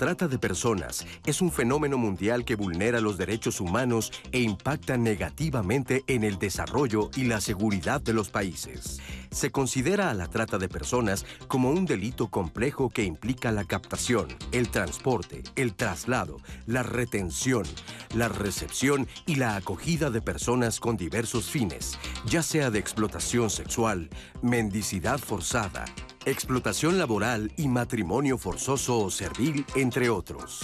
Trata de personas es un fenómeno mundial que vulnera los derechos humanos e impacta negativamente en el desarrollo y la seguridad de los países. Se considera a la trata de personas como un delito complejo que implica la captación, el transporte, el traslado, la retención, la recepción y la acogida de personas con diversos fines, ya sea de explotación sexual, mendicidad forzada, explotación laboral y matrimonio forzoso o servil, entre otros.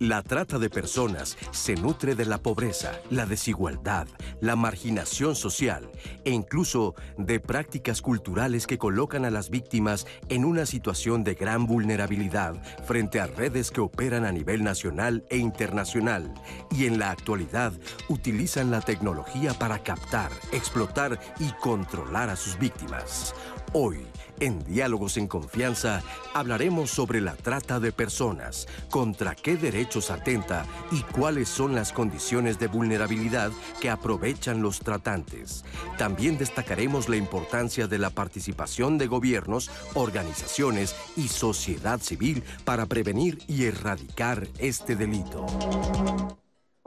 La trata de personas se nutre de la pobreza, la desigualdad, la marginación social e incluso de prácticas culturales que colocan a las víctimas en una situación de gran vulnerabilidad frente a redes que operan a nivel nacional e internacional y en la actualidad utilizan la tecnología para captar, explotar y controlar a sus víctimas. Hoy, en Diálogos en Confianza hablaremos sobre la trata de personas, contra qué derechos atenta y cuáles son las condiciones de vulnerabilidad que aprovechan los tratantes. También destacaremos la importancia de la participación de gobiernos, organizaciones y sociedad civil para prevenir y erradicar este delito.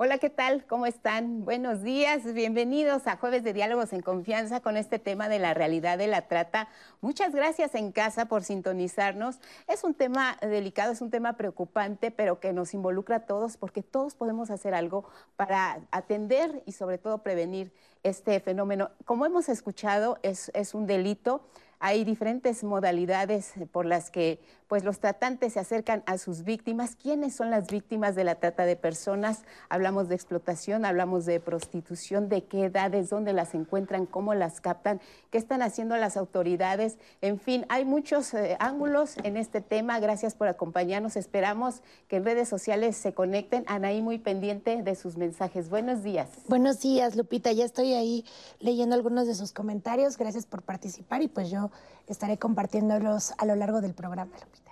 Hola, ¿qué tal? ¿Cómo están? Buenos días, bienvenidos a Jueves de Diálogos en Confianza con este tema de la realidad de la trata. Muchas gracias en casa por sintonizarnos. Es un tema delicado, es un tema preocupante, pero que nos involucra a todos porque todos podemos hacer algo para atender y sobre todo prevenir este fenómeno. Como hemos escuchado, es, es un delito. Hay diferentes modalidades por las que pues, los tratantes se acercan a sus víctimas. ¿Quiénes son las víctimas de la trata de personas? Hablamos de explotación, hablamos de prostitución, de qué edades, dónde las encuentran, cómo las captan, qué están haciendo las autoridades. En fin, hay muchos eh, ángulos en este tema. Gracias por acompañarnos. Esperamos que en redes sociales se conecten. Anaí, muy pendiente de sus mensajes. Buenos días. Buenos días, Lupita. Ya estoy ahí leyendo algunos de sus comentarios. Gracias por participar y pues yo estaré compartiéndolos a lo largo del programa, Lupita.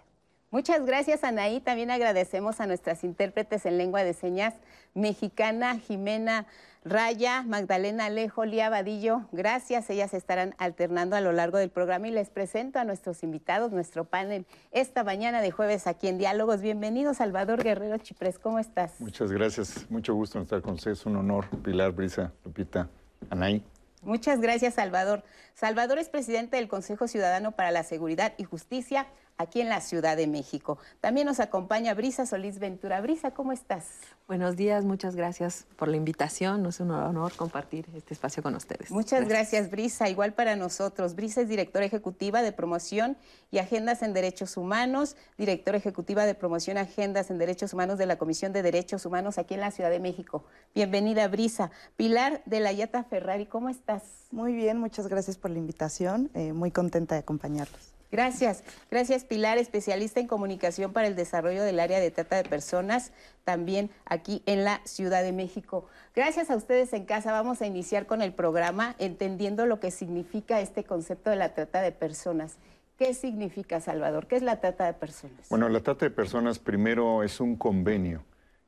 Muchas gracias, Anaí. También agradecemos a nuestras intérpretes en lengua de señas mexicana, Jimena Raya, Magdalena Alejo, Lía Vadillo. Gracias, ellas estarán alternando a lo largo del programa y les presento a nuestros invitados, nuestro panel esta mañana de jueves aquí en Diálogos. Bienvenido, Salvador Guerrero Chiprés, ¿cómo estás? Muchas gracias, mucho gusto estar con ustedes, un honor. Pilar, Brisa, Lupita, Anaí. Muchas gracias, Salvador. Salvador es presidente del Consejo Ciudadano para la Seguridad y Justicia aquí en la Ciudad de México. También nos acompaña Brisa Solís Ventura. Brisa, ¿cómo estás? Buenos días, muchas gracias por la invitación. Es un honor compartir este espacio con ustedes. Muchas gracias. Brisa. Igual para nosotros. Brisa es directora ejecutiva de promoción y agendas en derechos humanos, directora ejecutiva de promoción y agendas en derechos humanos de la Comisión de Derechos Humanos aquí en la Ciudad de México. Bienvenida, Brisa. Pilar de la Yata Ferrari, ¿cómo estás? Muy bien, muchas gracias por la invitación. Eh, muy contenta de acompañarlos. Gracias. Gracias, Pilar, especialista en comunicación para el desarrollo del área de trata de personas, también aquí en la Ciudad de México. Gracias a ustedes en casa. Vamos a iniciar con el programa entendiendo lo que significa este concepto de la trata de personas. ¿Qué significa, Salvador? ¿Qué es la trata de personas? Bueno, la trata de personas primero es un convenio.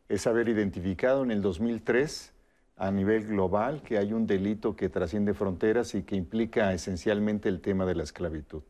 Es haber identificado en el 2003 a nivel global que hay un delito que trasciende fronteras y que implica esencialmente el tema de la esclavitud.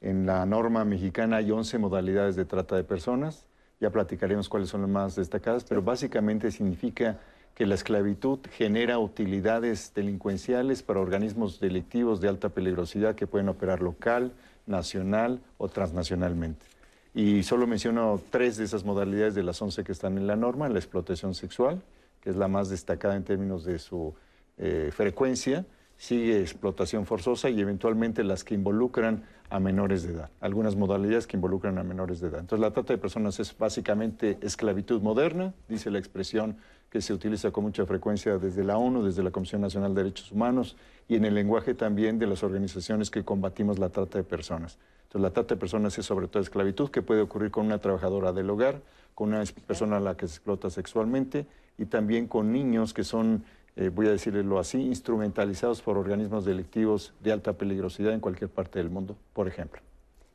En la norma mexicana hay 11 modalidades de trata de personas, ya platicaremos cuáles son las más destacadas, pero básicamente significa que la esclavitud genera utilidades delincuenciales para organismos delictivos de alta peligrosidad que pueden operar local, nacional o transnacionalmente. Y solo menciono tres de esas modalidades de las 11 que están en la norma, la explotación sexual, que es la más destacada en términos de su eh, frecuencia, sigue explotación forzosa y eventualmente las que involucran a menores de edad, algunas modalidades que involucran a menores de edad. Entonces la trata de personas es básicamente esclavitud moderna, dice la expresión que se utiliza con mucha frecuencia desde la ONU, desde la Comisión Nacional de Derechos Humanos y en el lenguaje también de las organizaciones que combatimos la trata de personas. Entonces la trata de personas es sobre todo esclavitud que puede ocurrir con una trabajadora del hogar, con una persona a la que se explota sexualmente y también con niños que son, eh, voy a decirlo así, instrumentalizados por organismos delictivos de alta peligrosidad en cualquier parte del mundo, por ejemplo.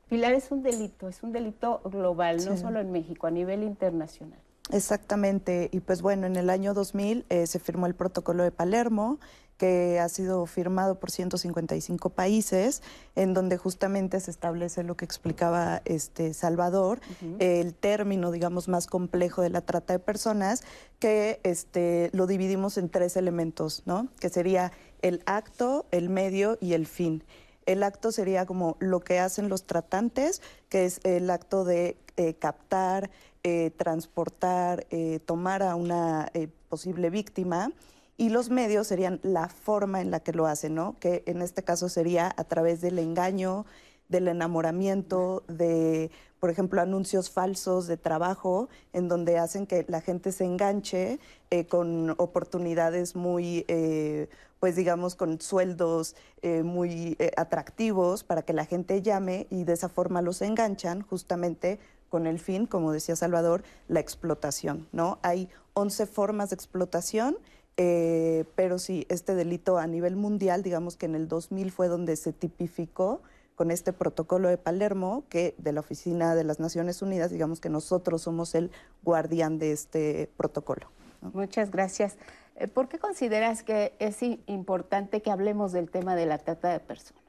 Pilar, es un delito, es un delito global, no solo en México, a nivel internacional. Exactamente, y pues bueno, en el año 2000 eh, se firmó el protocolo de Palermo, que ha sido firmado por 155 países, en donde justamente se establece lo que explicaba este Salvador, el término, digamos, más complejo de la trata de personas, que este, lo dividimos en tres elementos, ¿no? Que sería el acto, el medio y el fin. El acto sería como lo que hacen los tratantes, que es el acto de eh, captar, eh, transportar, eh, tomar a una posible víctima y los medios serían la forma en la que lo hacen, ¿no? Que en este caso sería a través del engaño, del enamoramiento, de, por ejemplo, anuncios falsos de trabajo, en donde hacen que la gente se enganche eh, con oportunidades muy, eh, pues digamos, con sueldos eh, muy atractivos para que la gente llame y de esa forma los enganchan justamente con el fin, como decía Salvador, la explotación, ¿no? Hay 11 formas de explotación eh, pero sí, este delito a nivel mundial, digamos que en el 2000 fue donde se tipificó con este protocolo de Palermo, que de la Oficina de las Naciones Unidas, digamos que nosotros somos el guardián de este protocolo. Muchas gracias. Eh, ¿Por qué consideras que es importante que hablemos del tema de la trata de personas?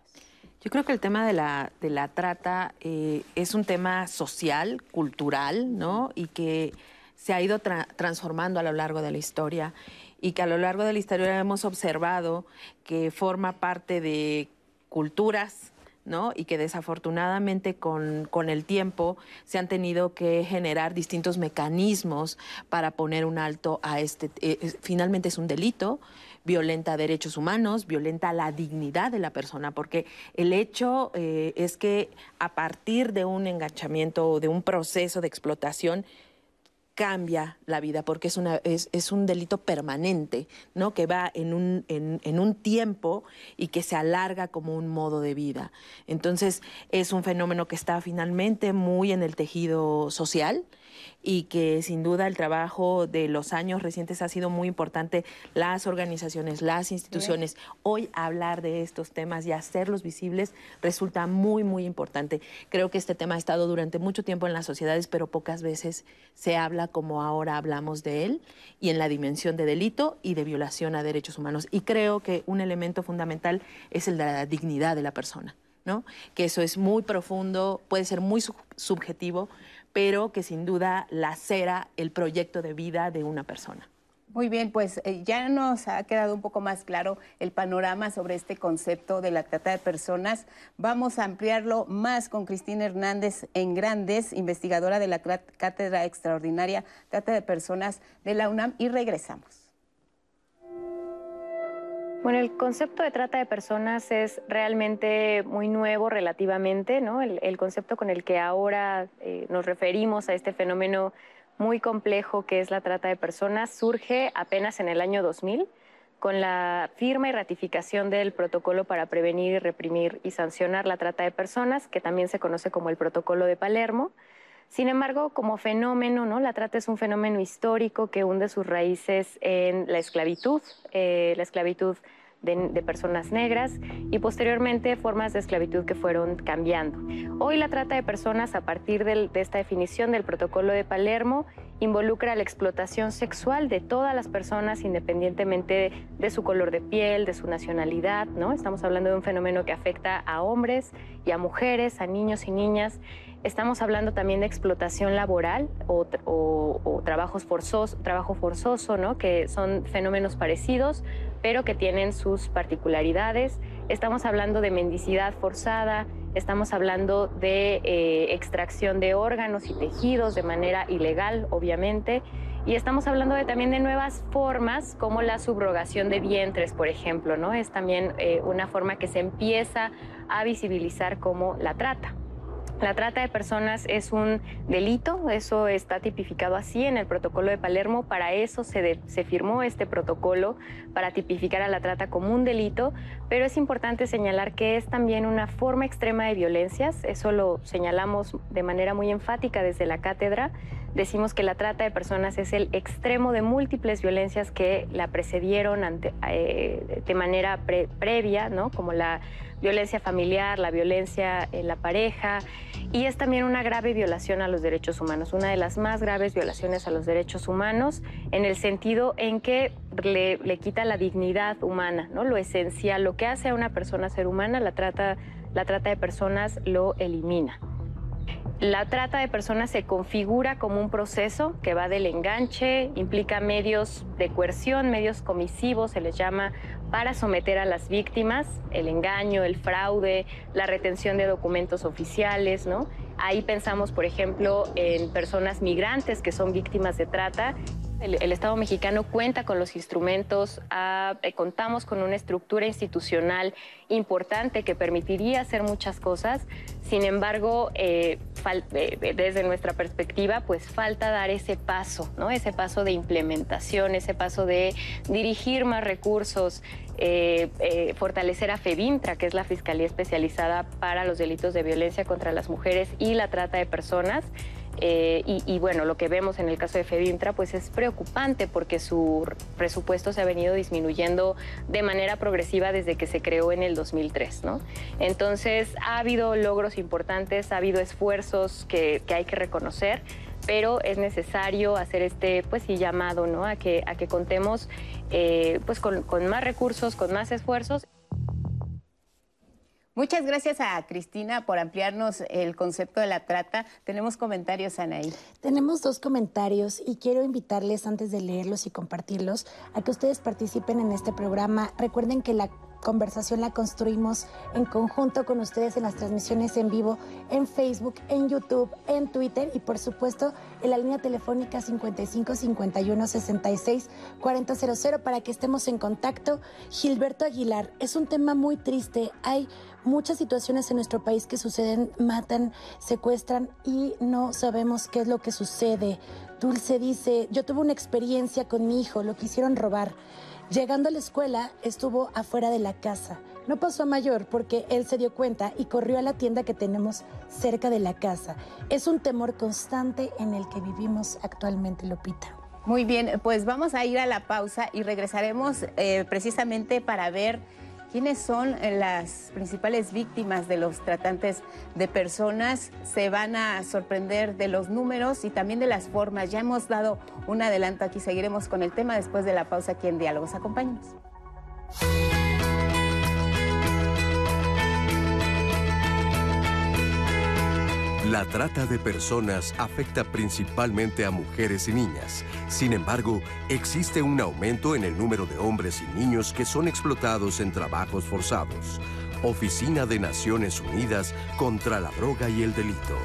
Yo creo que el tema de la, de la trata eh, es un tema social, cultural, ¿no? Y que se ha ido transformando a lo largo de la historia y que a lo largo de la historia hemos observado que forma parte de culturas, ¿no? Y que desafortunadamente con, el tiempo se han tenido que generar distintos mecanismos para poner un alto a este. Eh, finalmente es un delito, violenta derechos humanos, violenta la dignidad de la persona, porque el hecho eh, es que a partir de un enganchamiento o de un proceso de explotación, cambia la vida porque es, una, es, es, un delito permanente, ¿no? Que va en un, en, en un tiempo y que se alarga como un modo de vida. Entonces, es un fenómeno que está finalmente muy en el tejido social y que sin duda el trabajo de los años recientes ha sido muy importante, las organizaciones, las instituciones. Hoy hablar de estos temas y hacerlos visibles resulta muy, muy importante. Creo que este tema ha estado durante mucho tiempo en las sociedades, pero pocas veces se habla como ahora hablamos de él y en la dimensión de delito y de violación a derechos humanos. Y creo que un elemento fundamental es el de la dignidad de la persona. ¿no? Que eso es muy profundo, puede ser muy subjetivo, pero que sin duda lacera el proyecto de vida de una persona. Muy bien, pues eh, ya nos ha quedado un poco más claro el panorama sobre este concepto de la trata de personas. Vamos a ampliarlo más con Cristina Hernández en Grandes, investigadora de la Cátedra Extraordinaria Trata de Personas de la UNAM y regresamos. Bueno, el concepto de trata de personas es realmente muy nuevo relativamente, ¿no? El, concepto con el que ahora eh, nos referimos a este fenómeno muy complejo que es la trata de personas surge apenas en el año 2000 con la firma y ratificación del protocolo para prevenir, reprimir y sancionar la trata de personas, que también se conoce como el protocolo de Palermo. Sin embargo, como fenómeno, ¿no? la trata es un fenómeno histórico que hunde sus raíces en la esclavitud, eh, la esclavitud de, personas negras y posteriormente formas de esclavitud que fueron cambiando. Hoy la trata de personas a partir de esta definición del protocolo de Palermo involucra la explotación sexual de todas las personas independientemente de, su color de piel, de su nacionalidad, ¿no? Estamos hablando de un fenómeno que afecta a hombres y a mujeres, a niños y niñas. Estamos hablando también de explotación laboral o, trabajos forzosos, trabajo forzoso, ¿no? que son fenómenos parecidos, pero que tienen sus particularidades. Estamos hablando de mendicidad forzada, Estamos hablando de eh, extracción de órganos y tejidos de manera ilegal, obviamente. Y estamos hablando de, también de nuevas formas, como la subrogación de vientres, por ejemplo, ¿no? Es también eh, una forma que se empieza a visibilizar como la trata. La trata de personas es un delito, eso está tipificado así en el protocolo de Palermo, para eso se, firmó este protocolo, para tipificar a la trata como un delito, pero es importante señalar que es también una forma extrema de violencias, eso lo señalamos de manera muy enfática desde la cátedra, decimos que la trata de personas es el extremo de múltiples violencias que la precedieron eh, de manera previa, ¿no? como la violencia familiar, la violencia en la pareja, y es también una grave violación a los derechos humanos, una de las más graves violaciones a los derechos humanos, en el sentido en que le, le quita la dignidad humana, ¿no? lo esencial, lo que hace a una persona ser humana, la trata, la trata de personas lo elimina. La trata de personas se configura como un proceso que va del enganche, implica medios de coerción, medios comisivos, se les llama, para someter a las víctimas, el engaño, el fraude, la retención de documentos oficiales, ¿no? Ahí pensamos, por ejemplo, en personas migrantes que son víctimas de trata el, Estado mexicano cuenta con los instrumentos, eh, contamos con una estructura institucional importante que permitiría hacer muchas cosas. Sin embargo, eh, eh, desde nuestra perspectiva, pues falta dar ese paso, ¿no? Ese paso de implementación, ese paso de dirigir más recursos, fortalecer a FEBINTRA, que es la Fiscalía Especializada para los Delitos de Violencia contra las Mujeres y la Trata de Personas. Eh, y, bueno, lo que vemos en el caso de Fedintra pues es preocupante porque su presupuesto se ha venido disminuyendo de manera progresiva desde que se creó en el 2003, ¿no? Entonces ha habido logros importantes, ha habido esfuerzos que, hay que reconocer, pero es necesario hacer este pues sí llamado, ¿no? A que, a que contemos eh, pues con, con más recursos, con más esfuerzos. Muchas gracias a Cristina por ampliarnos el concepto de la trata. Tenemos comentarios, Anaí. Tenemos dos comentarios y quiero invitarles antes de leerlos y compartirlos a que ustedes participen en este programa. Recuerden que la conversación la construimos en conjunto con ustedes en las transmisiones en vivo en Facebook, en YouTube, en Twitter y por supuesto en la línea telefónica 55 51 66 4000 para que estemos en contacto. Gilberto Aguilar, es un tema muy triste. Hay muchas situaciones en nuestro país que suceden, matan, secuestran y no sabemos qué es lo que sucede. Dulce dice, yo tuve una experiencia con mi hijo, lo quisieron robar. Llegando a la escuela, estuvo afuera de la casa. No pasó a mayor porque él se dio cuenta y corrió a la tienda que tenemos cerca de la casa. Es un temor constante en el que vivimos actualmente, Lupita. Muy bien, pues vamos a ir a la pausa y regresaremos eh, precisamente para ver quiénes son las principales víctimas de los tratantes de personas. Se van a sorprender de los números y también de las formas. Ya hemos dado un adelanto aquí, seguiremos con el tema después de la pausa aquí en Diálogos. Acompáñenos. La trata de personas afecta principalmente a mujeres y niñas. Sin embargo, existe un aumento en el número de hombres y niños que son explotados en trabajos forzados. Oficina de Naciones Unidas contra la Droga y el Delito.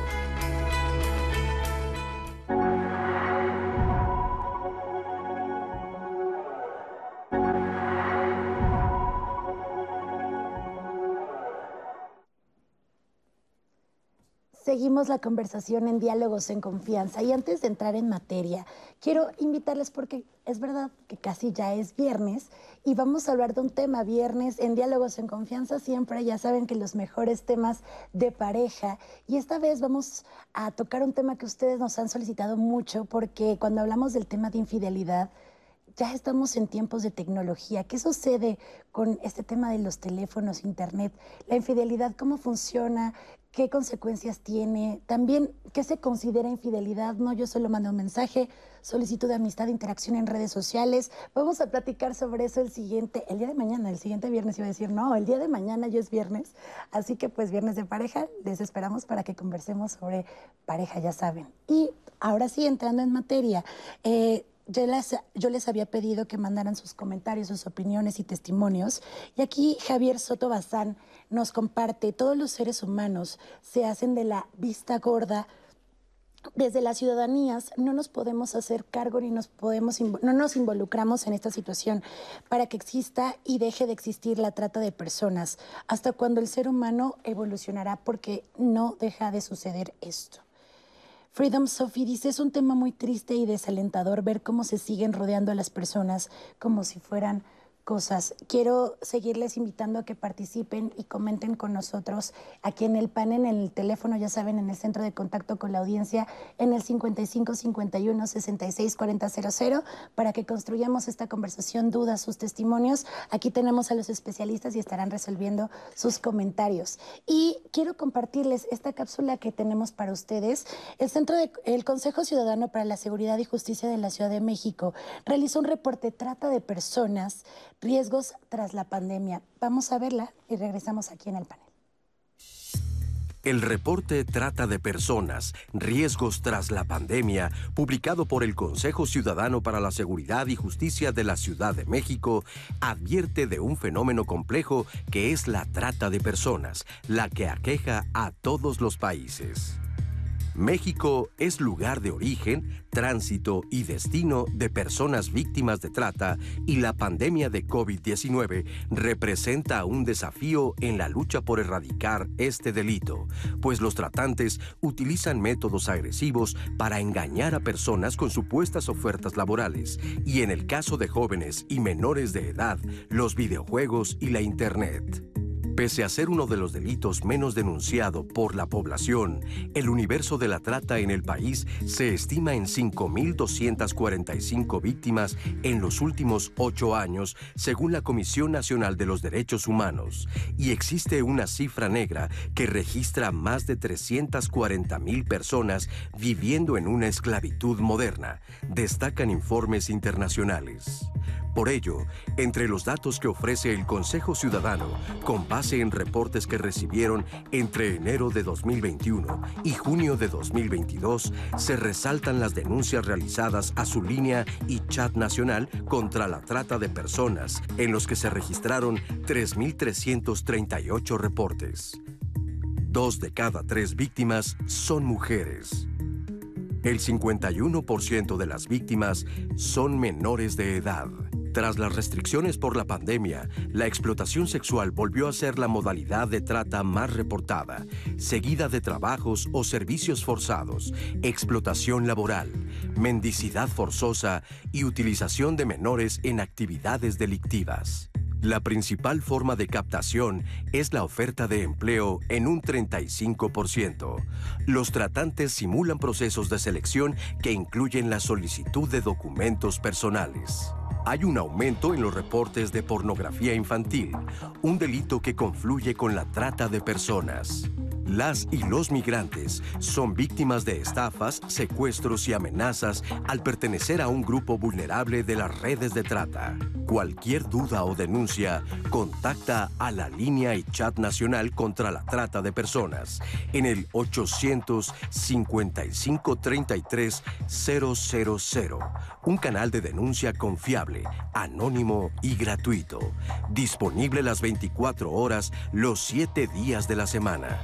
Seguimos la conversación en Diálogos en Confianza. Y antes de entrar en materia, quiero invitarles porque es verdad que casi ya es viernes y vamos a hablar de un tema viernes en Diálogos en Confianza siempre, ya saben que los mejores temas de pareja. Y esta vez vamos a tocar un tema que ustedes nos han solicitado mucho porque cuando hablamos del tema de infidelidad, ya estamos en tiempos de tecnología. ¿Qué sucede con este tema de los teléfonos, internet? La infidelidad, ¿cómo funciona? ¿Qué consecuencias tiene? También, ¿qué se considera infidelidad? No, yo solo mando un mensaje, solicitud de amistad, interacción en redes sociales. Vamos a platicar sobre eso el siguiente, el día de mañana, el siguiente viernes iba a decir, no, el día de mañana ya es viernes. Así que pues viernes de pareja, les esperamos para que conversemos sobre pareja, ya saben. Y ahora sí, entrando en materia, eh, yo les, yo les, había pedido que mandaran sus comentarios, sus opiniones y testimonios. Y aquí Javier Soto Bazán nos comparte, todos los seres humanos se hacen de la vista gorda. Desde las ciudadanías no nos podemos hacer cargo ni nos podemos, no nos involucramos en esta situación para que exista y deje de existir la trata de personas, hasta cuando el ser humano evolucionará porque no deja de suceder esto. Freedom Sophie dice, es un tema muy triste y desalentador ver cómo se siguen rodeando a las personas como si fueran cosas. Quiero seguirles invitando a que participen y comenten con nosotros aquí en el panel, en el teléfono, ya saben, en el centro de contacto con la audiencia, en el 55 51 66 40 00, para que construyamos esta conversación, dudas, sus testimonios. Aquí tenemos a los especialistas y estarán resolviendo sus comentarios. Y quiero compartirles esta cápsula que tenemos para ustedes. El Centro de, el Consejo Ciudadano para la Seguridad y Justicia de la Ciudad de México realizó un reporte trata de personas riesgos tras la pandemia. Vamos a verla y regresamos aquí en el panel. El reporte Trata de Personas, Riesgos tras la Pandemia, publicado por el Consejo Ciudadano para la Seguridad y Justicia de la Ciudad de México, advierte de un fenómeno complejo que es la trata de personas, la que aqueja a todos los países. México es lugar de origen, tránsito y destino de personas víctimas de trata y la pandemia de COVID-19 representa un desafío en la lucha por erradicar este delito, pues los tratantes utilizan métodos agresivos para engañar a personas con supuestas ofertas laborales y en el caso de jóvenes y menores de edad, los videojuegos y la Internet. Pese a ser uno de los delitos menos denunciado por la población, el universo de la trata en el país se estima en 5.245 víctimas en los últimos ocho años, según la Comisión Nacional de los Derechos Humanos, y existe una cifra negra que registra más de 340.000 personas viviendo en una esclavitud moderna, destacan informes internacionales. Por ello, entre los datos que ofrece el Consejo Ciudadano, con base en reportes que recibieron entre enero de 2021 y junio de 2022, se resaltan las denuncias realizadas a su línea y chat nacional contra la trata de personas, en los que se registraron 3.338 reportes. Dos de cada tres víctimas son mujeres. El 51% de las víctimas son menores de edad. Tras las restricciones por la pandemia, la explotación sexual volvió a ser la modalidad de trata más reportada, seguida de trabajos o servicios forzados, explotación laboral, mendicidad forzosa y utilización de menores en actividades delictivas. La principal forma de captación es la oferta de empleo en un 35%. Los tratantes simulan procesos de selección que incluyen la solicitud de documentos personales hay un aumento en los reportes de pornografía infantil, un delito que confluye con la trata de personas. Las y los migrantes son víctimas de estafas, secuestros y amenazas al pertenecer a un grupo vulnerable de las redes de trata. Cualquier duda o denuncia, contacta a la línea y chat nacional contra la trata de personas en el 855 33 000, un canal de denuncia confiable, anónimo y gratuito, disponible las 24 horas, los 7 días de la semana.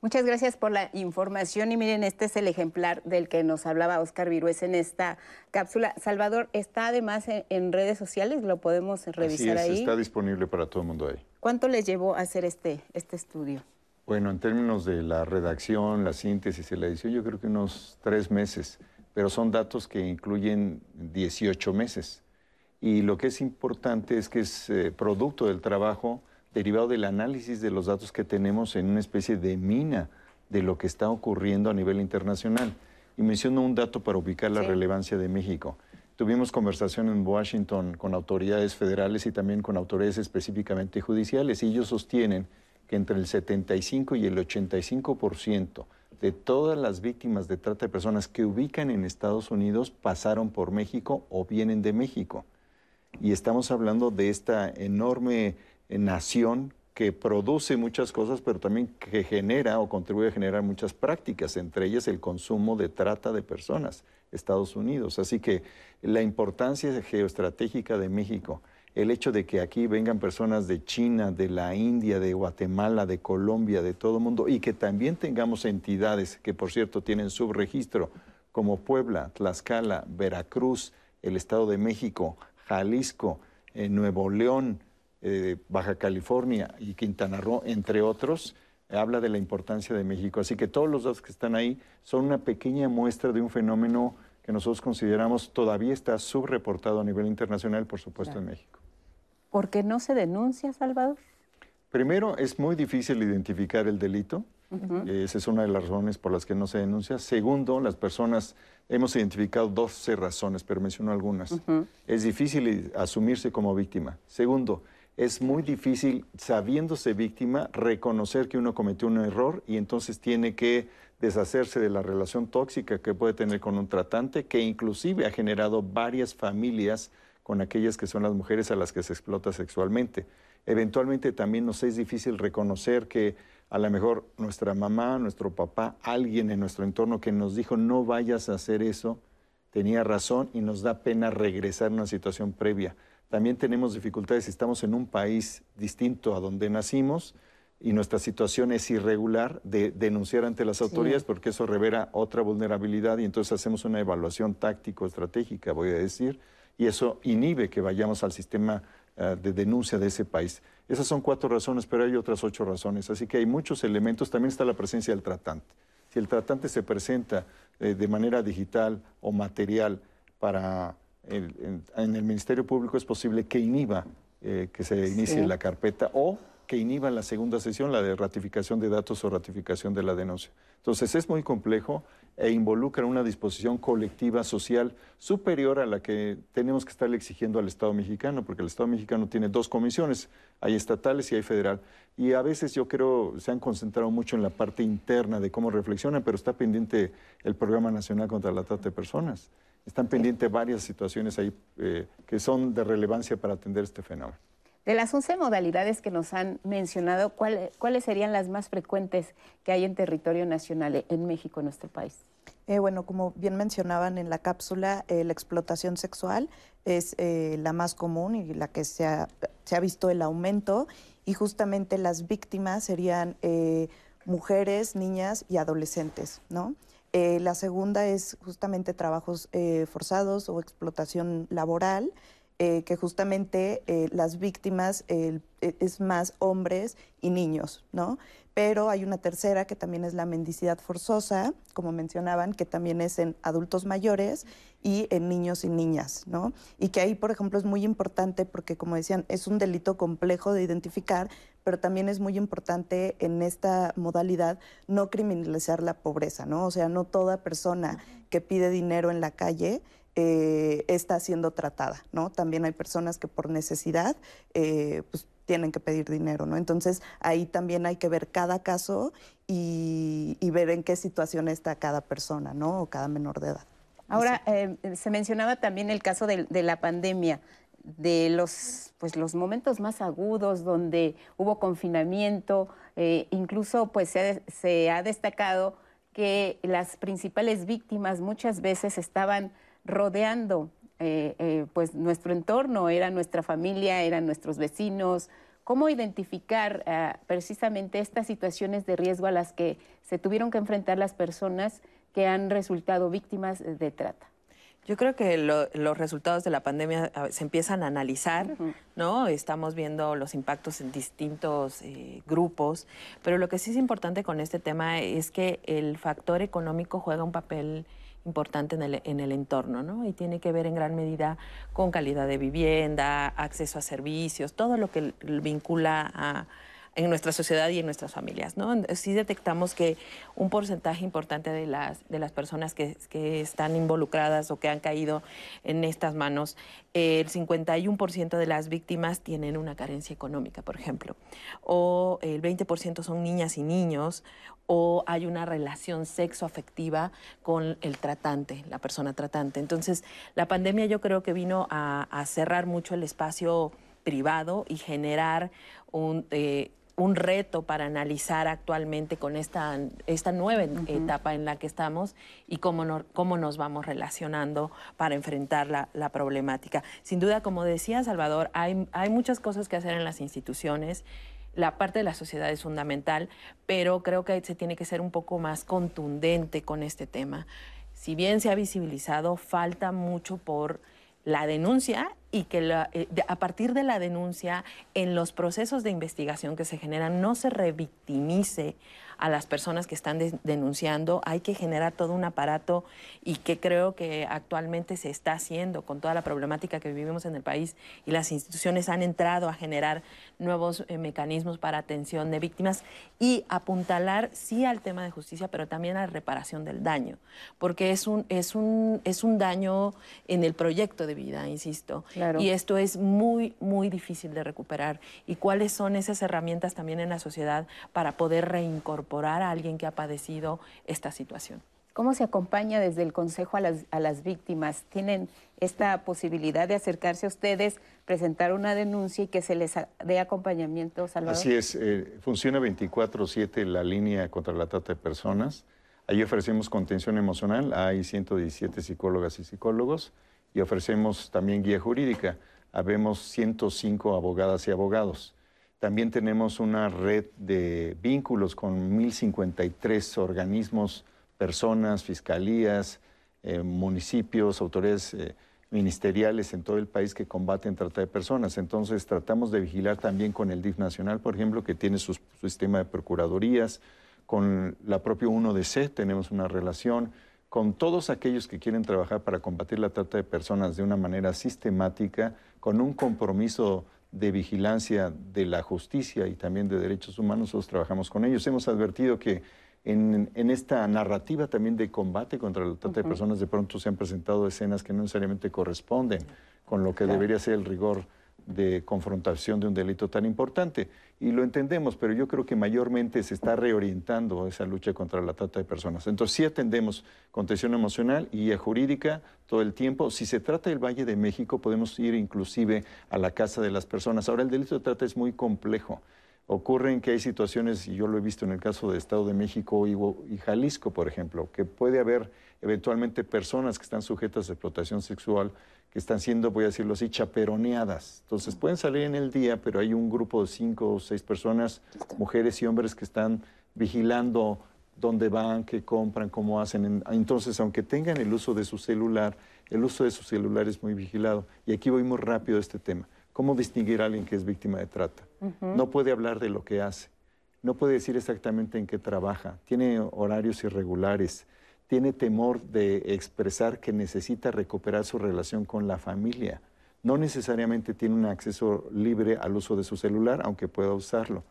Muchas gracias por la información y miren, este es el ejemplar del que nos hablaba Oscar Virués en esta cápsula. Salvador, está además en, redes sociales, lo podemos revisar Así es, Está disponible para todo el mundo ahí. ¿Cuánto les llevó a hacer este, este estudio? Bueno, en términos de la redacción, la síntesis y la edición, yo creo que unos tres meses, pero son datos que incluyen 18 meses. Y lo que es importante es que es eh, producto del trabajo derivado del análisis de los datos que tenemos en una especie de mina de lo que está ocurriendo a nivel internacional. Y menciono un dato para ubicar la relevancia de México. Tuvimos conversación en Washington con autoridades federales y también con autoridades específicamente judiciales y ellos sostienen que entre el 75 y el 85% de todas las víctimas de trata de personas que ubican en Estados Unidos pasaron por México o vienen de México. Y estamos hablando de esta enorme nación que produce muchas cosas, pero también que genera o contribuye a generar muchas prácticas, entre ellas el consumo de trata de personas, Estados Unidos. Así que la importancia geoestratégica de México, el hecho de que aquí vengan personas de China, de la India, de Guatemala, de Colombia, de todo el mundo, y que también tengamos entidades que, por cierto, tienen subregistro, como Puebla, Tlaxcala, Veracruz, el Estado de México, Jalisco, eh, Nuevo León, eh, Baja California y Quintana Roo, entre otros, habla de la importancia de México. Así que todos los datos que están ahí son una pequeña muestra de un fenómeno que nosotros consideramos todavía está subreportado a nivel internacional, por supuesto, en México. ¿Por qué no se denuncia, Salvador? Primero, es muy difícil identificar el delito. Esa es una de las razones por las que no se denuncia. Segundo, las personas, hemos identificado 12 razones, pero menciono algunas. Es difícil asumirse como víctima. Segundo, es muy difícil, sabiéndose víctima, reconocer que uno cometió un error y entonces tiene que deshacerse de la relación tóxica que puede tener con un tratante, que inclusive ha generado varias familias con aquellas que son las mujeres a las que se explota sexualmente. Eventualmente también nos es difícil reconocer que a lo mejor nuestra mamá, nuestro papá, alguien en nuestro entorno que nos dijo no vayas a hacer eso, tenía razón y nos da pena regresar a una situación previa. También tenemos dificultades si estamos en un país distinto a donde nacimos y nuestra situación es irregular de denunciar ante las autoridades porque eso revela otra vulnerabilidad y entonces hacemos una evaluación táctico-estratégica, voy a decir, y eso inhibe que vayamos al sistema eh, de denuncia de ese país. Esas son cuatro razones, pero hay otras ocho razones. Así que hay muchos elementos. También está la presencia del tratante. Si el tratante se presenta eh, de manera digital o material para en, el Ministerio Público, es posible que inhiba eh, que se inicie la carpeta o que inhiba la segunda sesión, la de ratificación de datos o ratificación de la denuncia. Entonces es muy complejo e involucra una disposición colectiva social superior a la que tenemos que estarle exigiendo al Estado mexicano, porque el Estado mexicano tiene dos comisiones, hay estatales y hay federal. Y a veces yo creo se han concentrado mucho en la parte interna de cómo reflexionan, pero está pendiente el Programa Nacional contra la Trata de Personas. Están pendientes varias situaciones ahí eh, que son de relevancia para atender este fenómeno. De las 11 modalidades que nos han mencionado, ¿cuáles serían las más frecuentes que hay en territorio nacional en México, en nuestro país? Eh, bueno, como bien mencionaban en la cápsula, eh, la explotación sexual es eh, la más común y la que se ha, se ha, visto el aumento y justamente las víctimas serían mujeres, niñas y adolescentes, ¿no? la segunda es justamente trabajos forzados o explotación laboral. Eh, que justamente eh, las víctimas e, es más hombres y niños, ¿no? Pero hay una tercera que también es la mendicidad forzosa, como mencionaban, que también es en adultos mayores y en niños y niñas, ¿no? Y que ahí, por ejemplo, es muy importante porque, como decían, es un delito complejo de identificar, pero también es muy importante en esta modalidad no criminalizar la pobreza, ¿no? O sea, no toda persona que pide dinero en la calle eh, está siendo tratada, ¿no? También hay personas que por necesidad eh, pues, tienen que pedir dinero, ¿no? Entonces ahí también hay que ver cada caso y, ver en qué situación está cada persona, ¿no? O cada menor de edad. Ahora, eh, se mencionaba también el caso de, la pandemia de los, pues, los momentos más agudos donde hubo confinamiento, incluso pues se ha, destacado que las principales víctimas muchas veces estaban rodeando eh, eh, pues nuestro entorno, era nuestra familia, eran nuestros vecinos. ¿Cómo identificar eh, precisamente estas situaciones de riesgo a las que se tuvieron que enfrentar las personas que han resultado víctimas de trata? Yo creo que los resultados de la pandemia se empiezan a analizar, ¿no? Estamos viendo los impactos en distintos grupos, pero lo que sí es importante con este tema es que el factor económico juega un papel importante en el, en el entorno, ¿no? Y tiene que ver en gran medida con calidad de vivienda, acceso a servicios, todo lo que vincula a, en nuestra sociedad y en nuestras familias. ¿no? Sí detectamos que un porcentaje importante de las, de las personas que, que están involucradas o que han caído en estas manos, el 51% de las víctimas tienen una carencia económica, por ejemplo, o el 20% son niñas y niños, o hay una relación sexoafectiva con el tratante, la persona tratante. Entonces, la pandemia yo creo que vino a, cerrar mucho el espacio privado y generar un, eh, un reto para analizar actualmente con esta, esta nueva etapa en la que estamos y cómo, cómo nos vamos relacionando para enfrentar la, la, problemática. Sin duda, como decía Salvador, hay, hay muchas cosas que hacer en las instituciones. La parte de la sociedad es fundamental, pero creo que se tiene que ser un poco más contundente con este tema. Si bien se ha visibilizado, falta mucho por la denuncia y que eh, a partir de la denuncia, en los procesos de investigación que se generan, no se revictimice a las personas que están denunciando. Hay que generar todo un aparato y que creo que actualmente se está haciendo con toda la problemática que vivimos en el país y las instituciones han entrado a generar nuevos eh, mecanismos para atención de víctimas y apuntalar sí al tema de justicia, pero también a la reparación del daño, porque es un, es un, es un daño en el proyecto de vida, insisto. Y esto es muy, muy difícil de recuperar. ¿Y cuáles son esas herramientas también en la sociedad para poder reincorporar? a alguien que ha padecido esta situación. ¿Cómo se acompaña desde el Consejo a las, a las, víctimas? ¿Tienen esta posibilidad de acercarse a ustedes, presentar una denuncia y que se les dé acompañamiento, Salvador? Así es, eh, funciona 24-7 la línea contra la trata de personas. Ahí ofrecemos contención emocional, hay 117 psicólogas y psicólogos, y ofrecemos también guía jurídica. Habemos 105 abogadas y abogados. También tenemos una red de vínculos con 1.053 organismos, personas, fiscalías, eh, municipios, autoridades eh, ministeriales en todo el país que combaten trata de personas. Entonces tratamos de vigilar también con el DIF Nacional, por ejemplo, que tiene su, sistema de procuradurías, con la propia 1DC tenemos una relación, con todos aquellos que quieren trabajar para combatir la trata de personas de una manera sistemática, con un compromiso de vigilancia de la justicia y también de derechos humanos, nosotros trabajamos con ellos. Hemos advertido que en, esta narrativa también de combate contra la trata de personas, de pronto se han presentado escenas que no necesariamente corresponden con lo que debería ser el rigor de confrontación de un delito tan importante. Y lo entendemos, pero yo creo que mayormente se está reorientando esa lucha contra la trata de personas. Entonces sí atendemos contención emocional y jurídica todo el tiempo. Si se trata del Valle de México, podemos ir inclusive a la casa de las personas. Ahora, el delito de trata es muy complejo. Ocurren que hay situaciones, y yo lo he visto en el caso de Estado de México y, Jalisco, por ejemplo, que puede haber eventualmente personas que están sujetas a explotación sexual que están siendo, voy a decirlo así, chaperoneadas. Entonces pueden salir en el día, pero hay un grupo de cinco o seis personas, mujeres y hombres, que están vigilando dónde van, qué compran, cómo hacen. Entonces, aunque tengan el uso de su celular, el uso de su celular es muy vigilado. Y aquí voy muy rápido a este tema. ¿Cómo distinguir a alguien que es víctima de trata? No puede hablar de lo que hace, no puede decir exactamente en qué trabaja, tiene horarios irregulares, tiene temor de expresar que necesita recuperar su relación con la familia. No necesariamente tiene un acceso libre al uso de su celular, aunque pueda usarlo.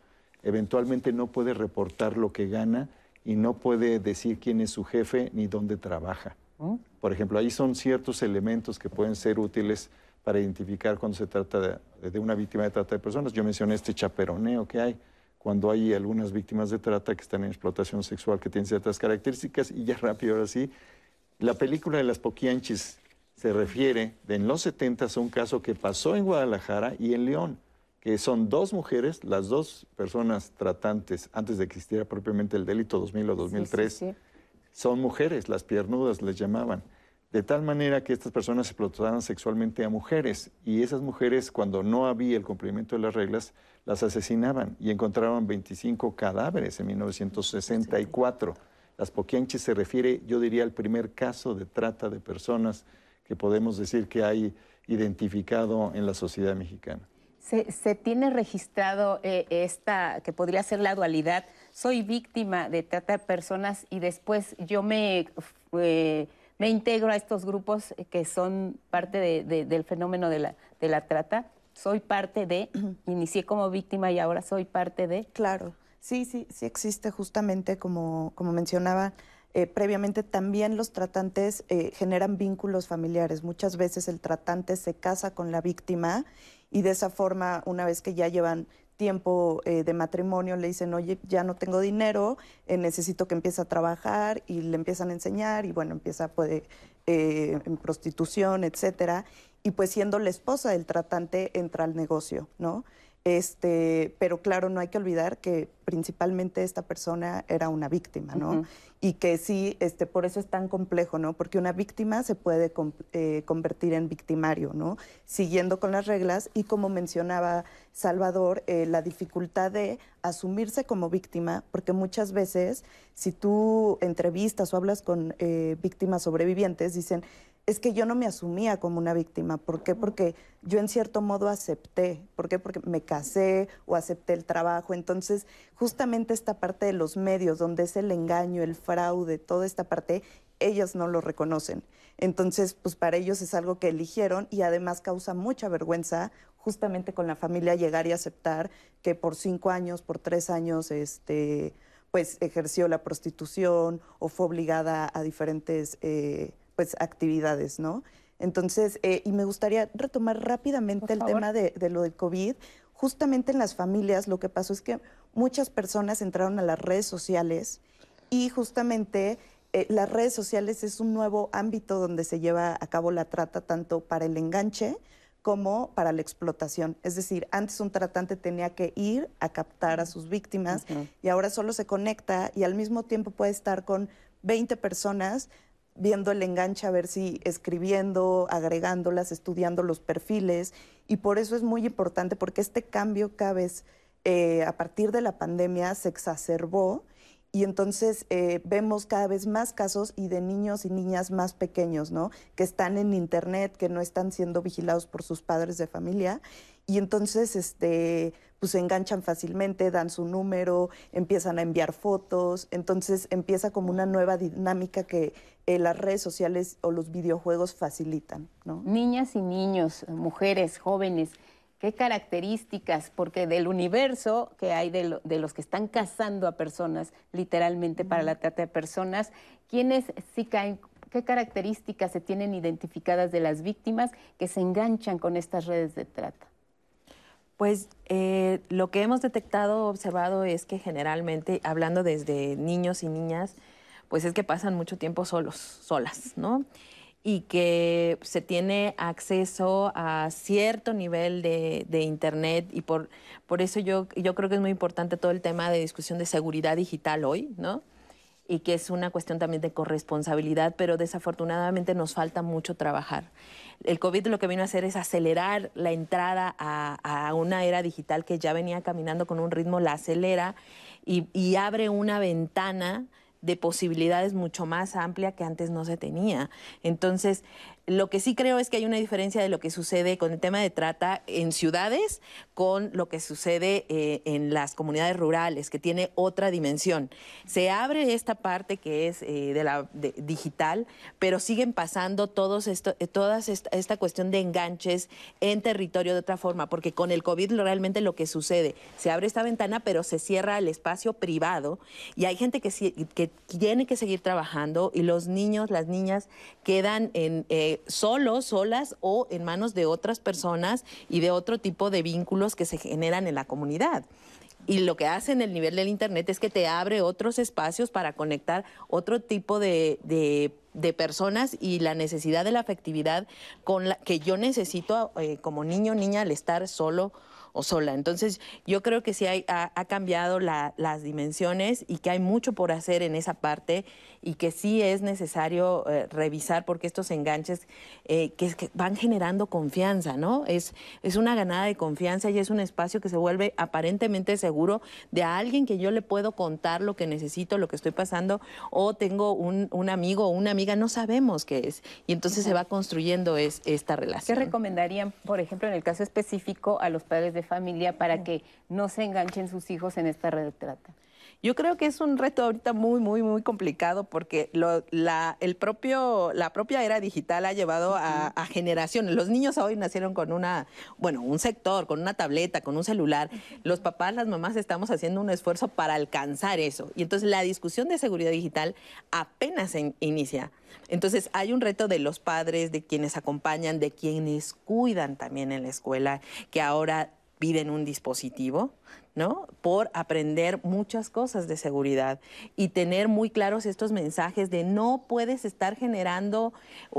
Eventualmente no puede reportar lo que gana y no puede decir quién es su jefe ni dónde trabaja. ¿Mm? Por ejemplo, ahí son ciertos elementos que pueden ser útiles para identificar cuando se trata de, de una víctima de trata de personas. Yo mencioné este chaperoneo que hay cuando hay algunas víctimas de trata que están en explotación sexual que tienen ciertas características. Y ya rápido, ahora sí, la película de las Poquianchis se refiere en los 70 a un caso que pasó en Guadalajara y en León, que son dos mujeres, las dos personas tratantes, antes de que existiera propiamente el delito 2000 o 2003, son mujeres, las piernudas les llamaban de tal manera que estas personas explotaban sexualmente a mujeres y esas mujeres cuando no había el cumplimiento de las reglas las asesinaban y encontraban 25 cadáveres en 1964. Las Poquianches se refiere, yo diría, al primer caso de trata de personas que podemos decir que hay identificado en la sociedad mexicana. Se, tiene registrado eh, esta, que podría ser la dualidad, soy víctima de trata de personas y después yo me... Eh, me integro a estos grupos que son parte del fenómeno de la, de la trata. Soy parte de, inicié como víctima y ahora soy parte de. Claro, sí, sí, sí existe justamente, como, como mencionaba eh, previamente, también los tratantes eh, generan vínculos familiares. Muchas veces el tratante se casa con la víctima y de esa forma, una vez que ya llevan tiempo eh, de matrimonio le dicen, oye, ya no tengo dinero, eh, necesito que empiece a trabajar y le empiezan a enseñar y bueno, empieza puede, eh, en prostitución, etcétera. Y pues siendo la esposa del tratante entra al negocio, ¿no? Este, pero claro, no hay que olvidar que principalmente esta persona era una víctima, ¿no? Y que sí, este, por eso es tan complejo, ¿no? Porque una víctima se puede eh, convertir en victimario, ¿no? Siguiendo con las reglas y como mencionaba Salvador, eh, la dificultad de asumirse como víctima, porque muchas veces si tú entrevistas o hablas con eh, víctimas sobrevivientes, dicen, es que yo no me asumía como una víctima. ¿Por qué? Porque yo en cierto modo acepté. ¿Por qué? Porque me casé o acepté el trabajo. Entonces, justamente esta parte de los medios, donde es el engaño, el fraude, toda esta parte, ellos no lo reconocen. Entonces, pues para ellos es algo que eligieron y además causa mucha vergüenza justamente con la familia llegar y aceptar que por cinco años, por tres años, este, pues ejerció la prostitución o fue obligada a diferentes eh, pues, actividades, ¿no? Entonces, eh, y me gustaría retomar rápidamente el tema de, de lo del COVID. Justamente en las familias lo que pasó es que muchas personas entraron a las redes sociales y justamente eh, las redes sociales es un nuevo ámbito donde se lleva a cabo la trata tanto para el enganche como para la explotación. Es decir, antes un tratante tenía que ir a captar a sus víctimas y ahora solo se conecta y al mismo tiempo puede estar con 20 personas viendo el enganche a ver si escribiendo, agregándolas, estudiando los perfiles. Y por eso es muy importante porque este cambio cada vez eh, a partir de la pandemia se exacerbó y entonces eh, vemos cada vez más casos y de niños y niñas más pequeños, ¿no? Que están en internet, que no están siendo vigilados por sus padres de familia y entonces este pues se enganchan fácilmente, dan su número, empiezan a enviar fotos, entonces empieza como una nueva dinámica que eh, las redes sociales o los videojuegos facilitan, ¿no? Niñas y niños, mujeres, jóvenes, ¿Qué características? Porque del universo que hay de, los que están cazando a personas, literalmente para la trata de personas, ¿quiénes sí caen? ¿Qué características se tienen identificadas de las víctimas que se enganchan con estas redes de trata? Pues eh, lo que hemos detectado, observado, es que generalmente, hablando desde niños y niñas, pues es que pasan mucho tiempo solos, solas, ¿no? y que se tiene acceso a cierto nivel de, Internet y por, por eso yo, yo creo que es muy importante todo el tema de discusión de seguridad digital hoy, ¿no? Y que es una cuestión también de corresponsabilidad, pero desafortunadamente nos falta mucho trabajar. El COVID lo que vino a hacer es acelerar la entrada a, una era digital que ya venía caminando con un ritmo, la acelera y abre una ventana de posibilidades mucho más amplia que antes no se tenía. Entonces, lo que sí creo es que hay una diferencia de lo que sucede con el tema de trata en ciudades con lo que sucede eh, en las comunidades rurales, que tiene otra dimensión. Se abre esta parte que es eh, de la digital, pero siguen pasando todos esto, eh, todas esta, cuestión de enganches en territorio de otra forma, porque con el COVID realmente lo que sucede, se abre esta ventana, pero se cierra el espacio privado y hay gente que, que tiene que seguir trabajando y los niños, las niñas quedan en solos, solas o en manos de otras personas y de otro tipo de vínculos que se generan en la comunidad. Y lo que hace en el nivel del Internet es que te abre otros espacios para conectar otro tipo de, personas y la necesidad de la afectividad con la que yo necesito eh, como niño niña al estar solo o sola. Entonces, yo creo que sí ha, cambiado las dimensiones y que hay mucho por hacer en esa parte y que sí es necesario eh, revisar porque estos enganches eh, que, van generando confianza, ¿no? Es, es una ganada de confianza y es un espacio que se vuelve aparentemente seguro de alguien que yo le puedo contar lo que necesito, lo que estoy pasando, o tengo un, amigo o una amiga, no sabemos qué es. Y entonces se va construyendo es, esta relación. ¿Qué recomendarían, por ejemplo, en el caso específico, a los padres de familia para que no se enganchen sus hijos en esta red de trata? Yo creo que es un reto ahorita muy, muy, muy complicado porque la, el propio, la propia era digital ha llevado a, generaciones. Los niños hoy nacieron con una, bueno, un sector, con una tableta, con un celular. Los papás, las mamás estamos haciendo un esfuerzo para alcanzar eso. Y entonces la discusión de seguridad digital apenas inicia. Entonces hay un reto de los padres, de quienes acompañan, de quienes cuidan también en la escuela, que ahora piden un dispositivo, ¿no? Por aprender muchas cosas de seguridad y tener muy claros estos mensajes de no puedes estar generando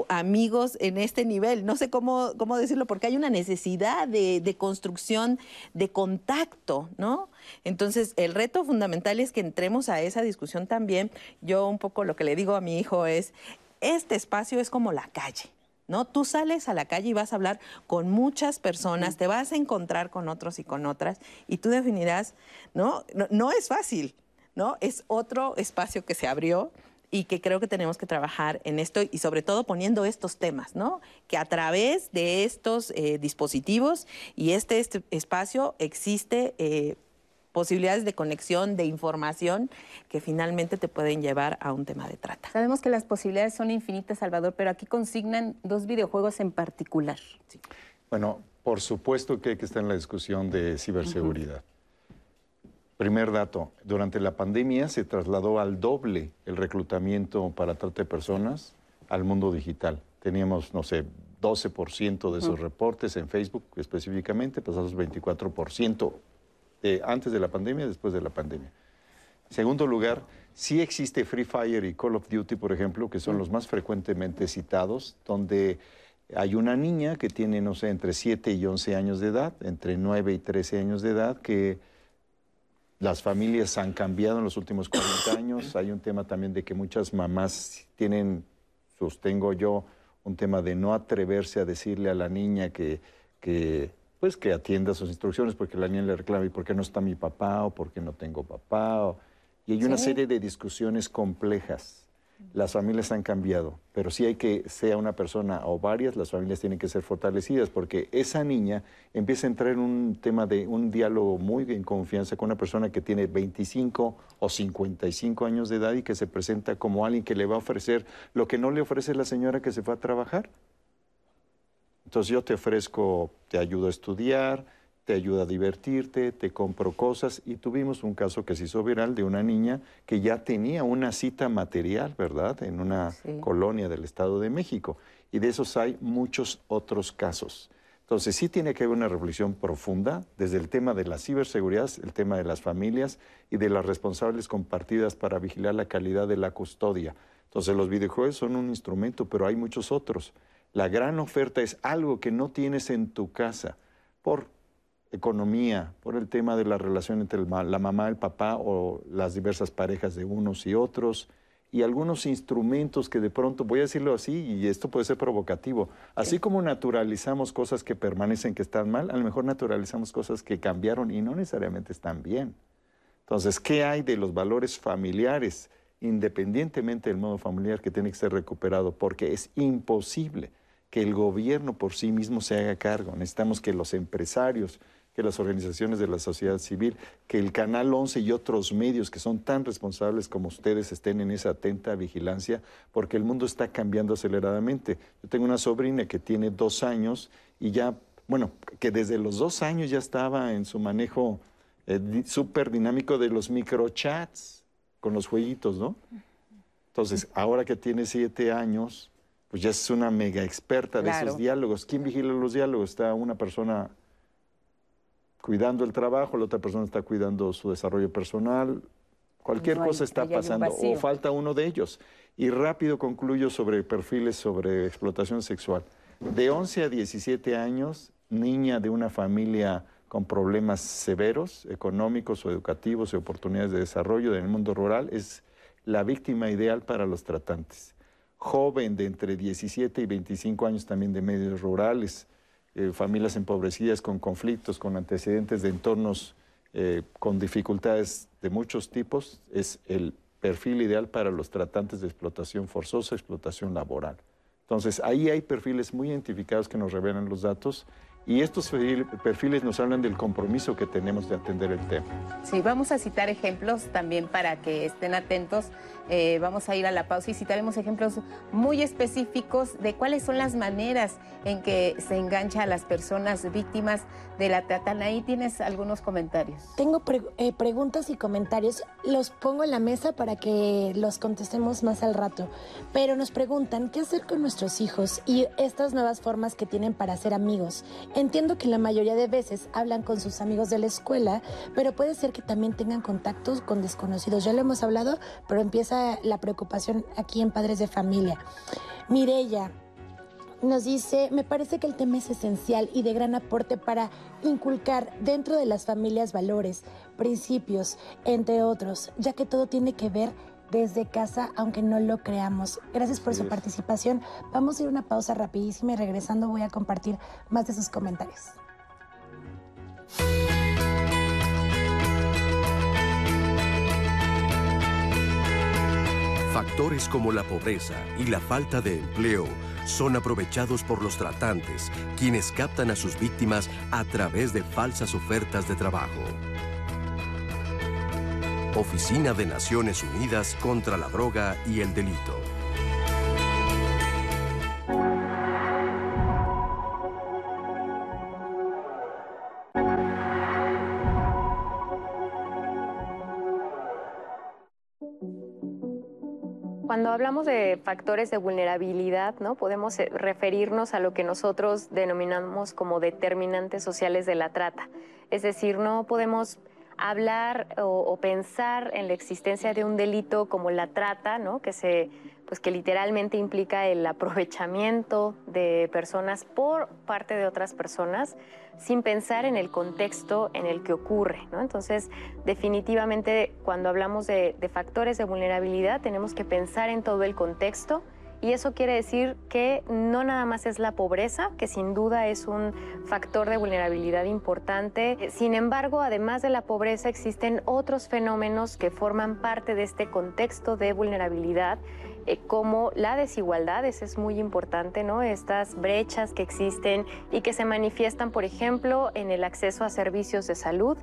amigos en este nivel. No sé cómo, cómo decirlo, porque hay una necesidad de, de construcción de contacto, ¿no? Entonces, el reto fundamental es que entremos a esa discusión también. Yo un poco lo que le digo a mi hijo es, este espacio es como la calle. ¿No? Tú sales a la calle y vas a hablar con muchas personas, te vas a encontrar con otros y con otras y tú definirás, ¿no? No, es fácil, ¿no? Es otro espacio que se abrió y que creo que tenemos que trabajar en esto y sobre todo poniendo estos temas, ¿no? Que a través de estos eh, dispositivos y este, este espacio existe eh, posibilidades de conexión, de información que finalmente te pueden llevar a un tema de trata. Sabemos que las posibilidades son infinitas, Salvador, pero aquí consignan dos videojuegos en particular. Bueno, por supuesto que hay que estar en la discusión de ciberseguridad. Primer dato, durante la pandemia se trasladó al doble el reclutamiento para trata de personas al mundo digital. Teníamos, no sé, 12% de esos reportes en Facebook específicamente, pasados 24% de antes de la pandemia después de la pandemia. Segundo lugar, sí existe Free Fire y Call of Duty, por ejemplo, que son los más frecuentemente citados, donde hay una niña que tiene, no sé, entre 7 y 11 años de edad, entre 9 y 13 años de edad, que las familias han cambiado en los últimos 40 años. Hay un tema también de que muchas mamás tienen, sostengo yo, un tema de no atreverse a decirle a la niña que, que pues que atienda sus instrucciones porque la niña le reclama y por qué no está mi papá o por qué no tengo papá. y hay una serie de discusiones complejas las familias han cambiado, pero sí hay que, sea una persona o varias, las familias tienen que ser fortalecidas, porque esa niña empieza a entrar en un tema de un diálogo muy en confianza con una persona que tiene 25 o 55 años de edad y que se presenta como alguien que le va a ofrecer lo que no le ofrece la señora que se va a trabajar. Entonces yo te ofrezco, te ayudo a estudiar, te ayuda a divertirte, te compro cosas y tuvimos un caso que se hizo viral de una niña que ya tenía una cita material, ¿verdad? En una colonia del Estado de México. Y de esos hay muchos otros casos. Entonces sí tiene que haber una reflexión profunda desde el tema de la ciberseguridad, el tema de las familias y de las responsables compartidas para vigilar la calidad de la custodia. Entonces los videojuegos son un instrumento, pero hay muchos otros. La gran oferta es algo que no tienes en tu casa por economía, por el tema de la relación entre la mamá, el papá o las diversas parejas de unos y otros, y algunos instrumentos que de pronto, voy a decirlo así, y esto puede ser provocativo, así como naturalizamos cosas que permanecen que están mal, a lo mejor naturalizamos cosas que cambiaron y no necesariamente están bien. Entonces, ¿qué hay de los valores familiares, independientemente del modo familiar que tiene que ser recuperado? Porque es imposible que el gobierno por sí mismo se haga cargo. Necesitamos que los empresarios, que las organizaciones de la sociedad civil, que el Canal 11 y otros medios que son tan responsables como ustedes estén en esa atenta vigilancia, porque el mundo está cambiando aceleradamente. Yo tengo una sobrina que tiene dos años y ya, bueno, que desde los dos años ya estaba en su manejo eh, súper dinámico de los microchats con los jueguitos, ¿no? Entonces, ahora que tiene siete años, pues ya es una mega experta de esos diálogos. ¿Quién vigila los diálogos? Está una persona cuidando el trabajo, la otra persona está cuidando su desarrollo personal, cualquier cosa está pasando o falta uno de ellos. Y rápido concluyo sobre perfiles sobre explotación sexual. De 11 a 17 años, niña de una familia con problemas severos, económicos o educativos y oportunidades de desarrollo en el mundo rural, es la víctima ideal para los tratantes. Joven de entre 17 y 25 años también de medios rurales, eh, familias empobrecidas con conflictos, con antecedentes de entornos eh, con dificultades de muchos tipos, es el perfil ideal para los tratantes de explotación forzosa, explotación laboral. Entonces, ahí hay perfiles muy identificados que nos revelan los datos y estos perfiles nos hablan del compromiso que tenemos de atender el tema. Sí, vamos a citar ejemplos también para que estén atentos. Eh, vamos a ir a la pausa y citaremos ejemplos muy específicos de cuáles son las maneras en que se engancha a las personas víctimas de la trata. Ahí tienes algunos comentarios. Tengo eh, preguntas y comentarios. Los pongo en la mesa para que los contestemos más al rato. Pero nos preguntan qué hacer con nuestros hijos y estas nuevas formas que tienen para ser amigos. Entiendo que la mayoría de veces hablan con sus amigos de la escuela, pero puede ser que también tengan contactos con desconocidos. Ya lo hemos hablado, pero empieza la preocupación aquí en Padres de Familia. Mirella, nos dice, me parece que el tema es esencial y de gran aporte para inculcar dentro de las familias valores, principios, entre otros, ya que todo tiene que ver desde casa, aunque no lo creamos. Gracias por su participación. Vamos a ir a una pausa rapidísima y regresando voy a compartir más de sus comentarios. Factores como la pobreza y la falta de empleo son aprovechados por los tratantes, quienes captan a sus víctimas a través de falsas ofertas de trabajo. Oficina de Naciones Unidas contra la Droga y el Delito. Cuando hablamos de factores de vulnerabilidad, ¿no? podemos eh, referirnos a lo que nosotros denominamos como determinantes sociales de la trata. Es decir, no podemos hablar o, pensar en la existencia de un delito como la trata, ¿no? que se pues que literalmente implica el aprovechamiento de personas por parte de otras personas sin pensar en el contexto en el que ocurre. ¿no? Entonces, definitivamente, cuando hablamos de, de factores de vulnerabilidad, tenemos que pensar en todo el contexto y eso quiere decir que no nada más es la pobreza, que sin duda es un factor de vulnerabilidad importante. Sin embargo, además de la pobreza, existen otros fenómenos que forman parte de este contexto de vulnerabilidad eh, como la desigualdad, eso es muy importante, ¿no? Estas brechas que existen y que se manifiestan, por ejemplo, en el acceso a servicios de salud,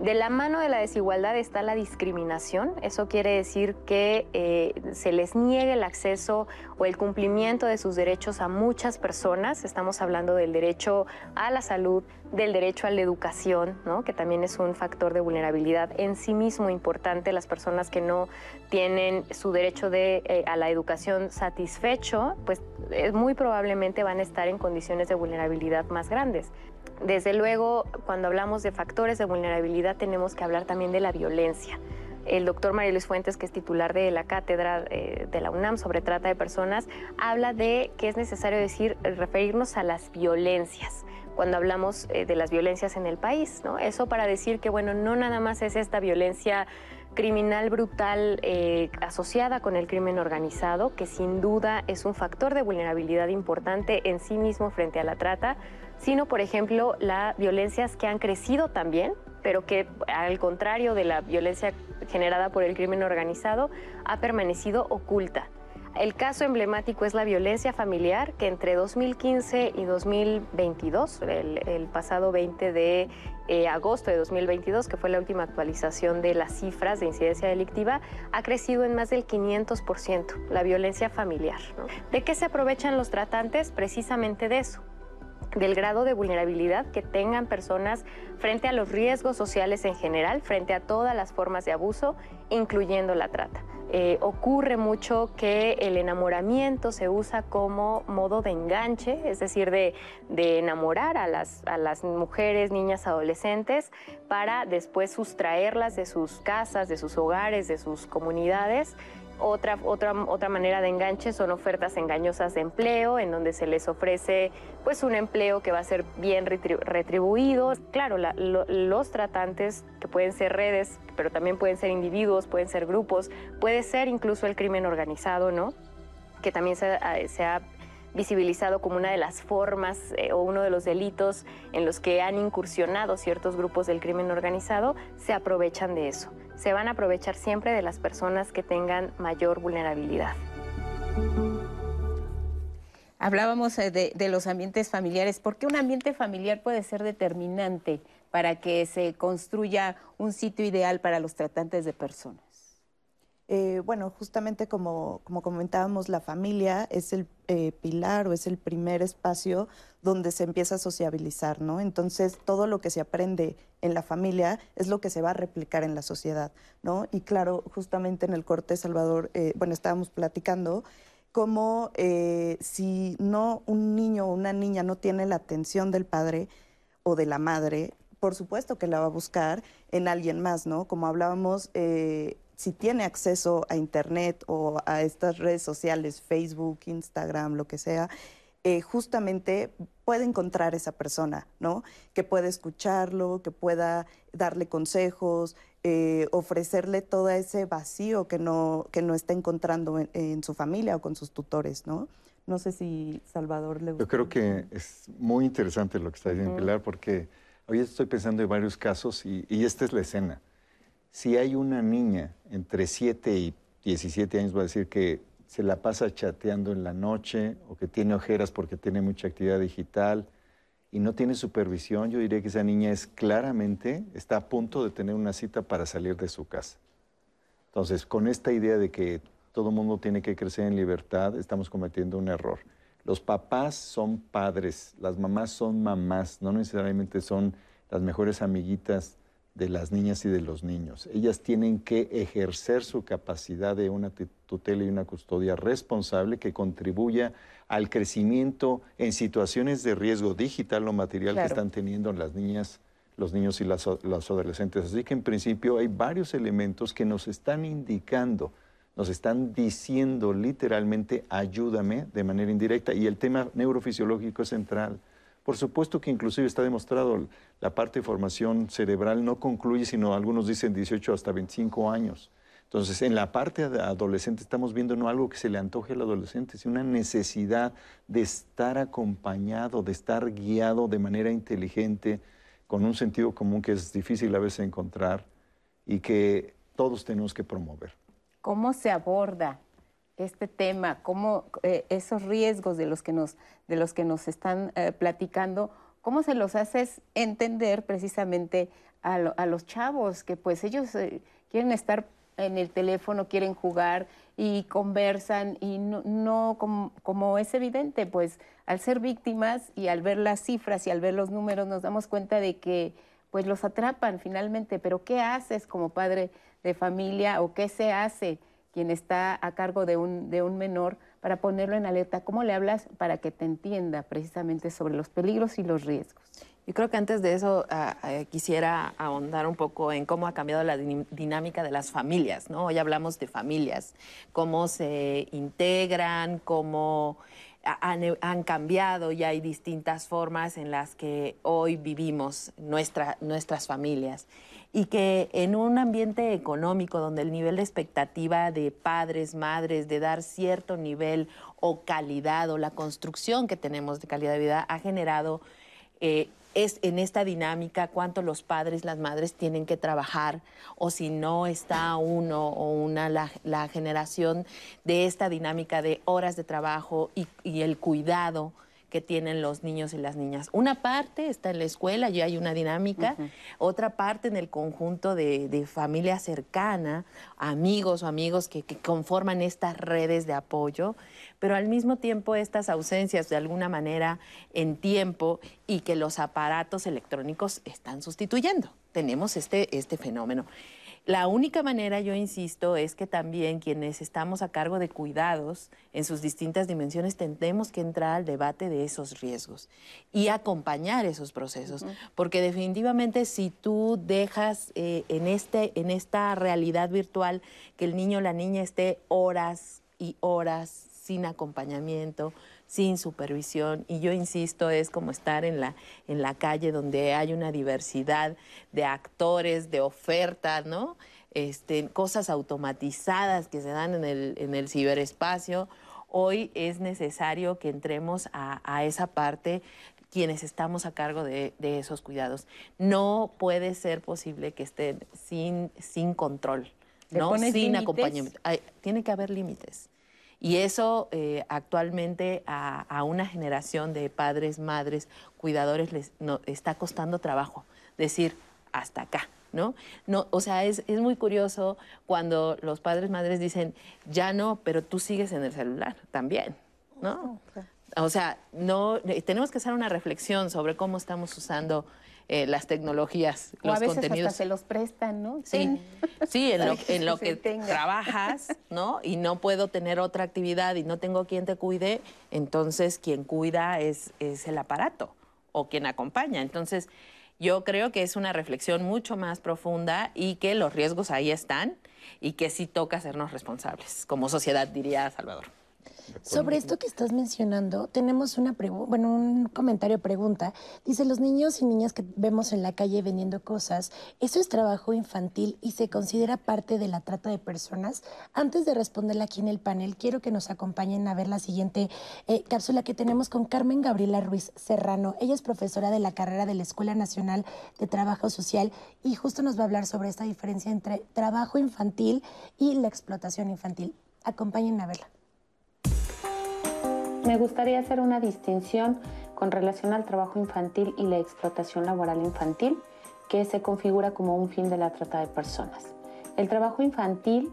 de la mano de la desigualdad está la discriminación. Eso quiere decir que eh, se les niegue el acceso o el cumplimiento de sus derechos a muchas personas. Estamos hablando del derecho a la salud, del derecho a la educación, que también es un factor de vulnerabilidad en sí mismo importante. Las personas que no tienen su derecho de, eh, a la educación satisfecho, pues eh, muy probablemente van a estar en condiciones de vulnerabilidad más grandes. Desde luego, cuando hablamos de factores de vulnerabilidad, tenemos que hablar también de la violencia. El doctor María Luis Fuentes, que es titular de la cátedra eh, de la UNAM sobre trata de personas, habla de que es necesario decir, referirnos a las violencias cuando hablamos eh, de las violencias en el país, ¿no? Eso para decir que, bueno, no nada más es esta violencia criminal brutal eh, asociada con el crimen organizado, que sin duda es un factor de vulnerabilidad importante en sí mismo frente a la trata, sino, por ejemplo, las violencias que han crecido también, pero que al contrario de la violencia generada por el crimen organizado, ha permanecido oculta. El caso emblemático es la violencia familiar, que entre 2015 y 2022, el, pasado 20 de eh, agosto de 2022, que fue la última actualización de las cifras de incidencia delictiva, ha crecido en más del 500%, la violencia familiar. ¿De qué se aprovechan los tratantes? Precisamente de eso, del grado de vulnerabilidad que tengan personas frente a los riesgos sociales en general, frente a todas las formas de abuso, incluyendo la trata. Eh, ocurre mucho que el enamoramiento se usa como modo de enganche, es decir, de, enamorar a las, a las mujeres, niñas, adolescentes, para después sustraerlas de sus casas, de sus hogares, de sus comunidades otra, otra, otra manera de enganche son ofertas engañosas de empleo, en donde se les ofrece pues, un empleo que va a ser bien retribuido. Claro, los tratantes, que pueden ser redes, pero también pueden ser individuos, pueden ser grupos, puede ser incluso el crimen organizado, ¿no? Que también se, se ha visibilizado como una de las formas eh, o uno de los delitos en los que han incursionado ciertos grupos del crimen organizado, se aprovechan de eso. Se van a aprovechar siempre de las personas que tengan mayor vulnerabilidad. Hablábamos eh, de, de los ambientes familiares. ¿Por qué un ambiente familiar puede ser determinante para que se construya un sitio ideal para los tratantes de personas? Eh, bueno, justamente como, comentábamos, la familia es el eh, pilar o es el primer espacio donde se empieza a sociabilizar, ¿no? Entonces, todo lo que se aprende en la familia es lo que se va a replicar en la sociedad, ¿no? Y claro, justamente en el corte, Salvador, eh, bueno, estábamos platicando cómo si no un niño o una niña no tiene la atención del padre o de la madre, por supuesto que la va a buscar en alguien más, ¿no? Como hablábamos, si tiene acceso a Internet o a estas redes sociales, Facebook, Instagram, lo que sea, eh, justamente puede encontrar esa persona, ¿no? Que pueda escucharlo, que pueda darle consejos, eh, ofrecerle todo ese vacío que no, que no está encontrando en, su familia o con sus tutores, ¿no? No sé si Salvador le Yo creo que es muy interesante lo que está diciendo Pilar, porque hoy estoy pensando en varios casos y esta es la escena si hay una niña entre 7 y 17 años va a decir que se la pasa chateando en la noche o que tiene ojeras porque tiene mucha actividad digital y no tiene supervisión, yo diría que esa niña es claramente, está a punto de tener una cita para salir de su casa. Entonces, con esta idea de que todo mundo tiene que crecer en libertad, estamos cometiendo un error. Los papás son padres, las mamás son mamás, no necesariamente son las mejores amiguitas de las niñas y de los niños. Ellas tienen que ejercer su capacidad de una tutela y una custodia responsable que contribuya al crecimiento en situaciones de riesgo digital o material que están teniendo las niñas, los niños y las, los adolescentes. Así que en principio hay varios elementos que nos están indicando, nos están diciendo literalmente ayúdame de manera indirecta y el tema neurofisiológico es central. Por supuesto que inclusive está demostrado, la parte de formación cerebral no concluye, sino algunos dicen 18 hasta 25 años. Entonces, en la parte adolescente estamos viendo no algo que se le antoje al adolescente, sino una necesidad de estar acompañado, de estar guiado de manera inteligente, con un sentido común que es difícil a veces encontrar y que todos tenemos que promover. ¿Cómo se aborda este tema, cómo eh, esos riesgos de los que nos, de los que nos están eh, platicando, cómo se los haces entender precisamente a, los chavos, que pues ellos eh, quieren estar en el teléfono, quieren jugar y conversan y no, como, como, es evidente, pues al ser víctimas y al ver las cifras y al ver los números nos damos cuenta de que pues los atrapan finalmente, pero ¿qué haces como padre de familia o qué se hace? Quien está a cargo de un, de un menor para ponerlo en alerta? ¿Cómo le hablas para que te entienda precisamente sobre los peligros y los riesgos? Yo creo que antes de eso ah, ah, quisiera ahondar un poco en cómo ha cambiado la dinámica de las familias, ¿no? Hoy hablamos de familias, cómo se integran, cómo han, han, cambiado y hay distintas formas en las que hoy vivimos nuestra, nuestras familias y que en un ambiente económico donde el nivel de expectativa de padres, madres, de dar cierto nivel o calidad o la construcción que tenemos de calidad de vida ha generado eh, es en esta dinámica cuánto los padres, las madres tienen que trabajar o si no está uno o una la, generación de esta dinámica de horas de trabajo y el cuidado que tienen los niños y las niñas. Una parte está en la escuela, ya hay una dinámica, otra parte en el conjunto de, familia cercana, amigos o amigos que, conforman estas redes de apoyo, pero al mismo tiempo estas ausencias de alguna manera en tiempo y que los aparatos electrónicos están sustituyendo. Tenemos este, este fenómeno. La única manera, yo insisto, es que también quienes estamos a cargo de cuidados en sus distintas dimensiones tendemos que entrar al debate de esos riesgos y acompañar esos procesos, porque definitivamente si tú dejas eh, en, este, en esta realidad virtual que el niño o la niña esté horas y horas sin acompañamiento, sin supervisión. Y yo insisto, es como estar en la, en la calle donde hay una diversidad de actores, de ofertas, ¿no? Este, cosas automatizadas que se dan en el, en el ciberespacio. Hoy es necesario que entremos a, esa parte quienes estamos a cargo de, esos cuidados. No puede ser posible que estén sin, sin control, ¿no? sin acompañamiento. tiene que haber límites. Y eso eh, actualmente a, una generación de padres, madres, cuidadores les está costando trabajo decir hasta acá. ¿No? no o sea, es, es muy curioso cuando los padres, madres dicen, ya no, pero tú sigues en el celular también, ¿no? O sea, no, eh, tenemos que hacer una reflexión sobre cómo estamos usando eh, las tecnologías, o los a veces contenidos. Hasta se los prestan, ¿no? Sí, sí, en lo, en lo que trabajas, ¿no? Y no puedo tener otra actividad y no tengo quien te cuide, entonces quien cuida es, es el aparato o quien acompaña. Entonces, yo creo que es una reflexión mucho más profunda y que los riesgos ahí están y que sí toca hacernos responsables, como sociedad, diría Salvador. Sobre esto que estás mencionando, tenemos una bueno, un comentario pregunta. Dice, los niños y niñas que vemos en la calle vendiendo cosas, ¿eso es trabajo infantil y se considera parte de la trata de personas? Antes de responderla aquí en el panel, quiero que nos acompañen a ver la siguiente eh, cápsula que tenemos con Carmen Gabriela Ruiz Serrano. Ella es profesora de la carrera de la Escuela Nacional de Trabajo Social y justo nos va a hablar sobre esta diferencia entre trabajo infantil y la explotación infantil. Acompáñenme a verla. Me gustaría hacer una distinción con relación al trabajo infantil y la explotación laboral infantil, que se configura como un fin de la trata de personas. El trabajo infantil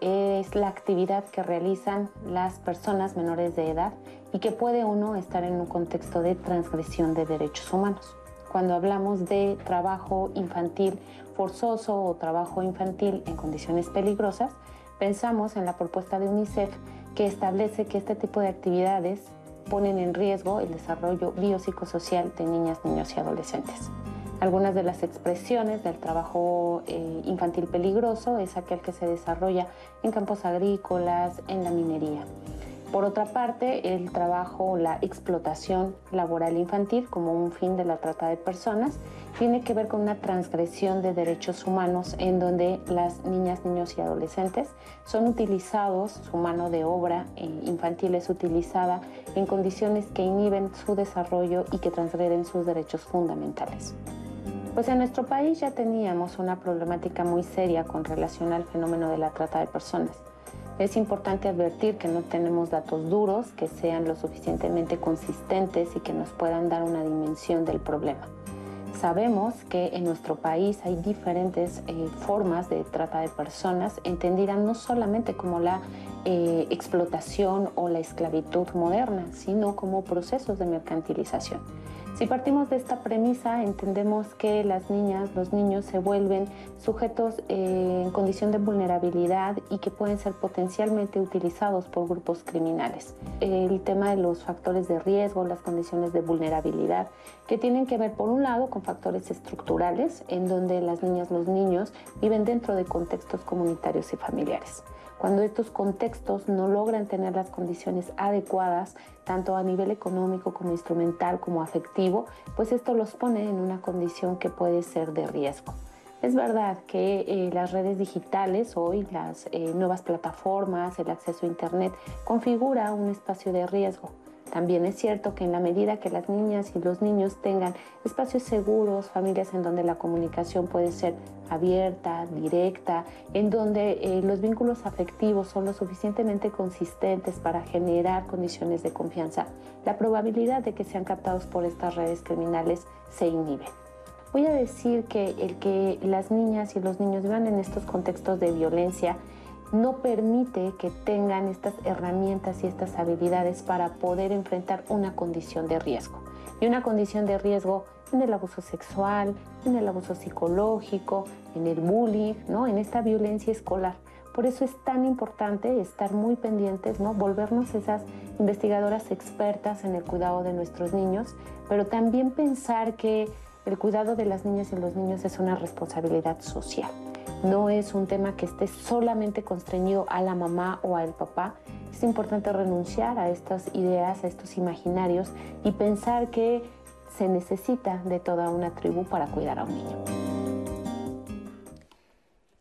es la actividad que realizan las personas menores de edad y que puede uno estar en un contexto de transgresión de derechos humanos. Cuando hablamos de trabajo infantil forzoso o trabajo infantil en condiciones peligrosas, pensamos en la propuesta de UNICEF que establece que este tipo de actividades ponen en riesgo el desarrollo biopsicosocial de niñas, niños y adolescentes. Algunas de las expresiones del trabajo eh, infantil peligroso es aquel que se desarrolla en campos agrícolas, en la minería. Por otra parte, el trabajo, la explotación laboral infantil como un fin de la trata de personas tiene que ver con una transgresión de derechos humanos en donde las niñas, niños y adolescentes son utilizados, su mano de obra eh, infantil es utilizada en condiciones que inhiben su desarrollo y que transgreden sus derechos fundamentales. Pues en nuestro país ya teníamos una problemática muy seria con relación al fenómeno de la trata de personas. Es importante advertir que no tenemos datos duros que sean lo suficientemente consistentes y que nos puedan dar una dimensión del problema. Sabemos que en nuestro país hay diferentes eh, formas de trata de personas, entendidas no solamente como la eh, explotación o la esclavitud moderna, sino como procesos de mercantilización. Si partimos de esta premisa, entendemos que las niñas, los niños se vuelven sujetos eh, en condición de vulnerabilidad y que pueden ser potencialmente utilizados por grupos criminales. El tema de los factores de riesgo, las condiciones de vulnerabilidad, que tienen que ver por un lado con factores estructurales, en donde las niñas, los niños viven dentro de contextos comunitarios y familiares. Cuando estos contextos no logran tener las condiciones adecuadas, tanto a nivel económico como instrumental como afectivo, pues esto los pone en una condición que puede ser de riesgo. Es verdad que eh, las redes digitales hoy, las eh, nuevas plataformas, el acceso a Internet, configura un espacio de riesgo también es cierto que en la medida que las niñas y los niños tengan espacios seguros, familias en donde la comunicación puede ser abierta, directa, en donde eh, los vínculos afectivos son lo suficientemente consistentes para generar condiciones de confianza, la probabilidad de que sean captados por estas redes criminales se inhibe. Voy a decir que el que las niñas y los niños vivan en estos contextos de violencia no permite que tengan estas herramientas y estas habilidades para poder enfrentar una condición de riesgo. Y una condición de riesgo en el abuso sexual, en el abuso psicológico, en el bullying, ¿no? en esta violencia escolar. Por eso es tan importante estar muy pendientes, ¿no? volvernos esas investigadoras expertas en el cuidado de nuestros niños, pero también pensar que el cuidado de las niñas y los niños es una responsabilidad social. No es un tema que esté solamente constreñido a la mamá o al papá. Es importante renunciar a estas ideas, a estos imaginarios y pensar que se necesita de toda una tribu para cuidar a un niño.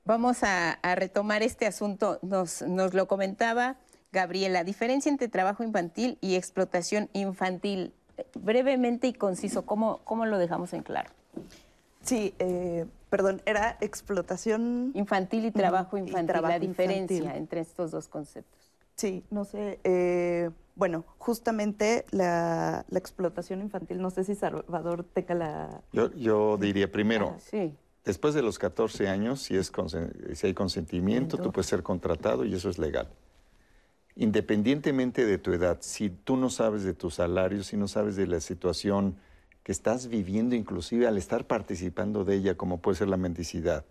Vamos a, retomar este asunto. Nos, lo comentaba Gabriela, diferencia entre trabajo infantil y explotación infantil. Brevemente y conciso, ¿cómo, cómo lo dejamos en claro? Sí, eh, perdón, era explotación infantil y trabajo infantil, la diferencia entre estos dos conceptos. Sí, no sé, eh, bueno, justamente la, explotación infantil, no sé si Salvador tenga la... Yo, diría primero, ah, después de los 14 años, si, es si hay consentimiento, tú puedes ser contratado y eso es legal. Independientemente de tu edad, si tú no sabes de tu salario, si no sabes de la situación que estás viviendo inclusive al estar participando de ella, como puede ser la mendicidad,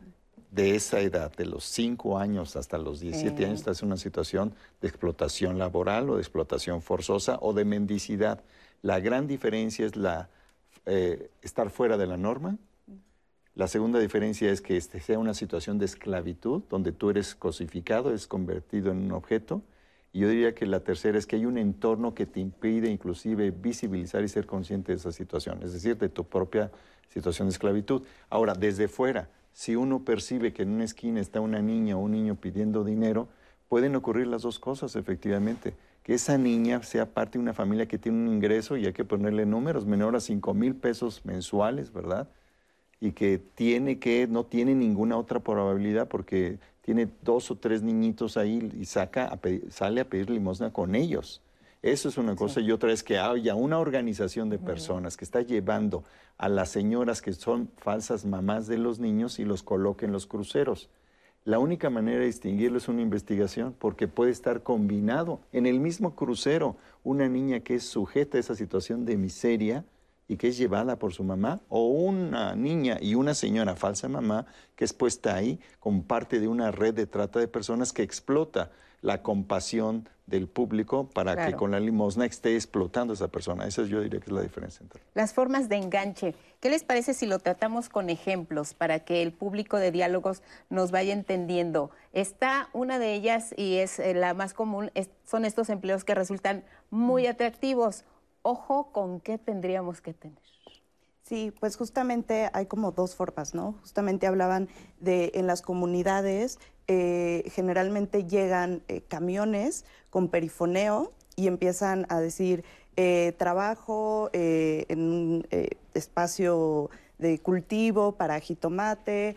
de esa edad, de los 5 años hasta los 17 años, estás en una situación de explotación laboral o de explotación forzosa o de mendicidad. La gran diferencia es la, eh, estar fuera de la norma. La segunda diferencia es que este sea una situación de esclavitud, donde tú eres cosificado, eres convertido en un objeto. Y yo diría que la tercera es que hay un entorno que te impide inclusive visibilizar y ser consciente de esa situación, es decir, de tu propia situación de esclavitud. Ahora, desde fuera, si uno percibe que en una esquina está una niña o un niño pidiendo dinero, pueden ocurrir las dos cosas, efectivamente. Que esa niña sea parte de una familia que tiene un ingreso y hay que ponerle números menor a 5 mil pesos mensuales, ¿verdad? Y que tiene que, no tiene ninguna otra probabilidad porque tiene dos o tres niñitos ahí y saca sale a pedir limosna con ellos. Eso es una cosa. Y otra es que haya una organización de personas que está llevando a las señoras que son falsas mamás de los niños y los coloque en los cruceros. La única manera de distinguirlo es una investigación, porque puede estar combinado en el mismo crucero una niña que es sujeta a esa situación de miseria y que es llevada por su mamá, o una niña y una señora falsa mamá que es puesta ahí como parte de una red de trata de personas que explota la compasión del público para que con la limosna esté explotando a esa persona. Esa yo diría que es la diferencia. Entre... Las formas de enganche. ¿Qué les parece si lo tratamos con ejemplos para que el público de diálogos nos vaya entendiendo? Está una de ellas y es eh, la más común, son estos empleos que resultan muy atractivos. Ojo con qué tendríamos que tener. Sí, pues justamente hay como dos formas, ¿no? Justamente hablaban de en las comunidades eh, generalmente llegan eh, camiones con perifoneo y empiezan a decir eh, trabajo en un espacio de cultivo para jitomate,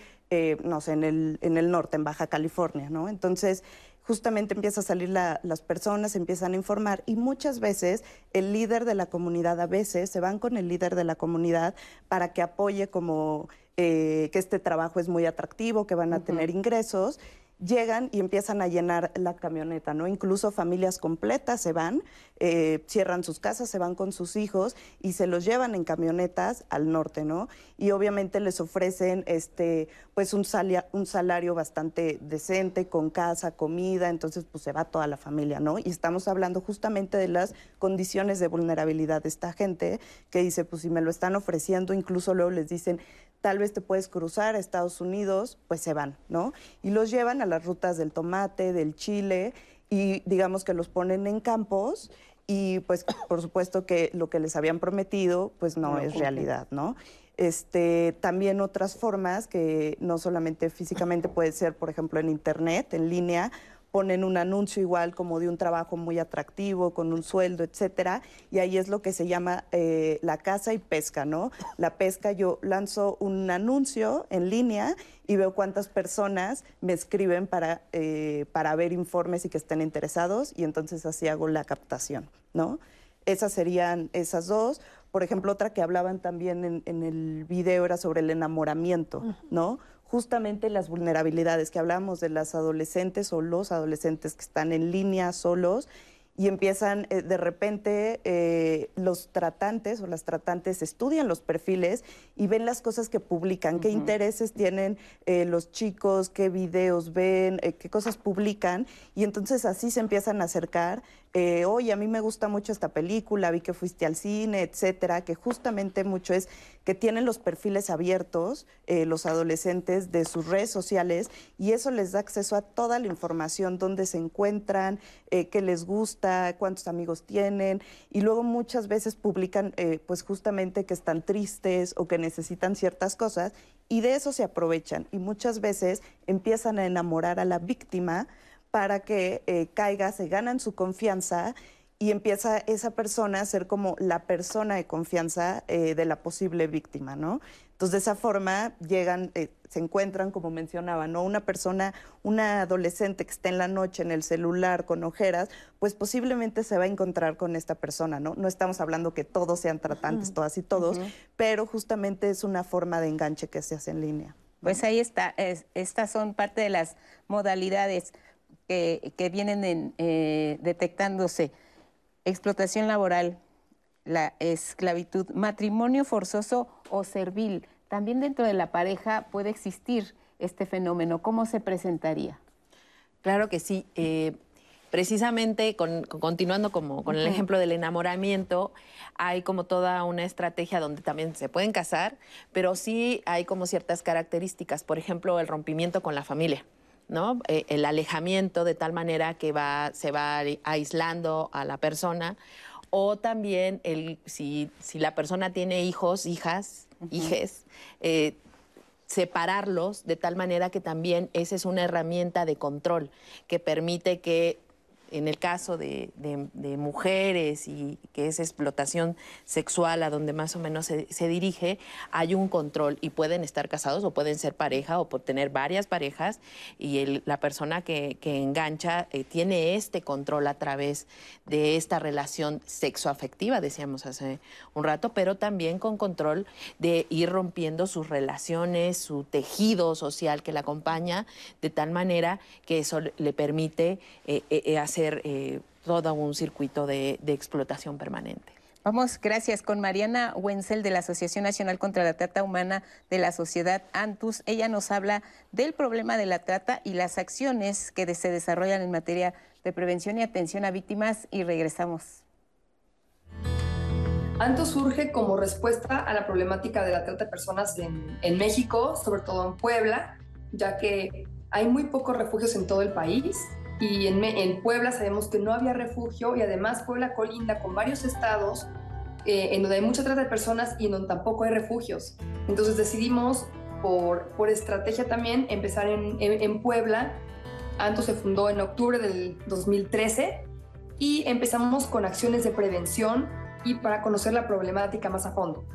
no sé, en el, en el norte, en Baja California, ¿no? Entonces, justamente empieza a salir las personas, empiezan a informar y muchas veces el líder de la comunidad, a veces se van con el líder de la comunidad para que apoye como que este trabajo es muy atractivo, que van a tener ingresos llegan y empiezan a llenar la camioneta, ¿no? Incluso familias completas se van, eh, cierran sus casas, se van con sus hijos y se los llevan en camionetas al norte, ¿no? Y obviamente les ofrecen este, pues un, un salario bastante decente, con casa, comida, entonces pues se va toda la familia, ¿no? Y estamos hablando justamente de las condiciones de vulnerabilidad de esta gente que dice, pues si me lo están ofreciendo, incluso luego les dicen, tal vez te puedes cruzar a Estados Unidos, pues se van, ¿no? Y los llevan a las rutas del tomate, del chile, y digamos que los ponen en campos y pues por supuesto que lo que les habían prometido pues no, es realidad, ¿no? Este, también otras formas que no solamente físicamente puede ser, por ejemplo, en internet, en línea, ponen un anuncio igual como de un trabajo muy atractivo, con un sueldo, etcétera, y ahí es lo que se llama eh, la caza y pesca, ¿no? La pesca, yo lanzo un anuncio en línea y veo cuántas personas me escriben para, eh, para ver informes y que estén interesados, y entonces así hago la captación, ¿no? Esas serían esas dos. Por ejemplo, otra que hablaban también en, en el video era sobre el enamoramiento, ¿no? Justamente las vulnerabilidades que hablamos de las adolescentes o los adolescentes que están en línea solos y empiezan eh, de repente eh, los tratantes o las tratantes estudian los perfiles y ven las cosas que publican, qué intereses tienen eh, los chicos, qué videos ven, qué cosas publican y entonces así se empiezan a acercar. oye, a mí me gusta mucho esta película, vi que fuiste al cine, etcétera, que justamente mucho es que tienen los perfiles abiertos los adolescentes de sus redes sociales y eso les da acceso a toda la información, dónde se encuentran, qué les gusta cuántos amigos tienen y luego muchas veces publican eh, pues justamente que están tristes o que necesitan ciertas cosas y de eso se aprovechan y muchas veces empiezan a enamorar a la víctima para que eh, caiga, se ganan su confianza y empieza esa persona a ser como la persona de confianza eh, de la posible víctima, ¿no? Entonces, de esa forma llegan, eh, se encuentran, como mencionaba, ¿no? Una persona, una adolescente que está en la noche en el celular con ojeras, pues posiblemente se va a encontrar con esta persona, ¿no? No estamos hablando que todos sean tratantes, todas y todos, pero justamente es una forma de enganche que se hace en línea. Pues ahí está, estas son parte de las modalidades que, vienen eh, detectándose. Explotación laboral, la esclavitud, matrimonio forzoso o servil. También dentro de la pareja puede existir este fenómeno. ¿Cómo se presentaría? Claro que sí. Eh, precisamente continuando como con el ejemplo del enamoramiento, hay como toda una estrategia donde también se pueden casar, pero sí hay como ciertas características, por ejemplo, el rompimiento con la familia. ¿No? Eh, el alejamiento de tal manera que va, se va aislando a la persona. O también el, si, si la persona tiene hijos, hijas, hijes, eh, separarlos de tal manera que también esa es una herramienta de control que permite que en el caso de, mujeres y que es explotación sexual a donde más o menos se, dirige, hay un control y pueden estar casados o pueden ser pareja o tener varias parejas y la persona que, engancha eh, tiene este control a través de esta relación sexoafectiva, decíamos hace un rato, pero también con control de ir rompiendo sus relaciones, su tejido social que la acompaña, de tal manera que eso le permite eh, eh, hacer eh, todo un circuito de, explotación permanente. Vamos, gracias, con Mariana Wenzel de la Asociación Nacional contra la Trata Humana de la Sociedad Antus. Ella nos habla del problema de la trata y las acciones que se desarrollan en materia de prevención y atención a víctimas y regresamos. Antus surge como respuesta a la problemática de la trata de personas en, en México, sobre todo en Puebla, ya que hay muy pocos refugios en todo el país y en, Puebla sabemos que no había refugio y además Puebla colinda con varios estados eh, en donde hay mucha trata de personas y en donde tampoco hay refugios. Entonces decidimos, por, por estrategia también, empezar en, en, Puebla. Anto se fundó en octubre del 2013 y empezamos con acciones de prevención y para conocer la problemática más a fondo.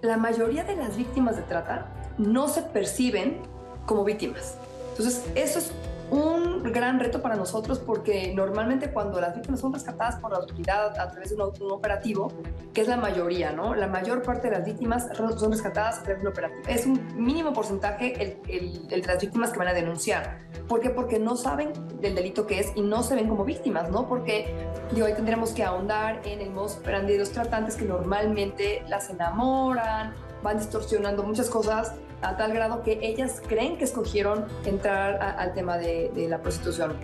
La mayoría de las víctimas de trata no se perciben como víctimas. Entonces, eso es un gran reto para nosotros porque normalmente cuando las víctimas son rescatadas por la autoridad a través de un, operativo, que es la mayoría, ¿no? La mayor parte de las víctimas son rescatadas a través de un operativo. Es un mínimo porcentaje el, el, de las víctimas que van a denunciar. ¿Por qué? Porque no saben del delito que es y no se ven como víctimas, ¿no? Porque, digo, ahí tendríamos que ahondar en el modus operandi de los tratantes que normalmente las enamoran, van distorsionando muchas cosas a tal grado que ellas creen que escogieron entrar al tema de, la prostitución.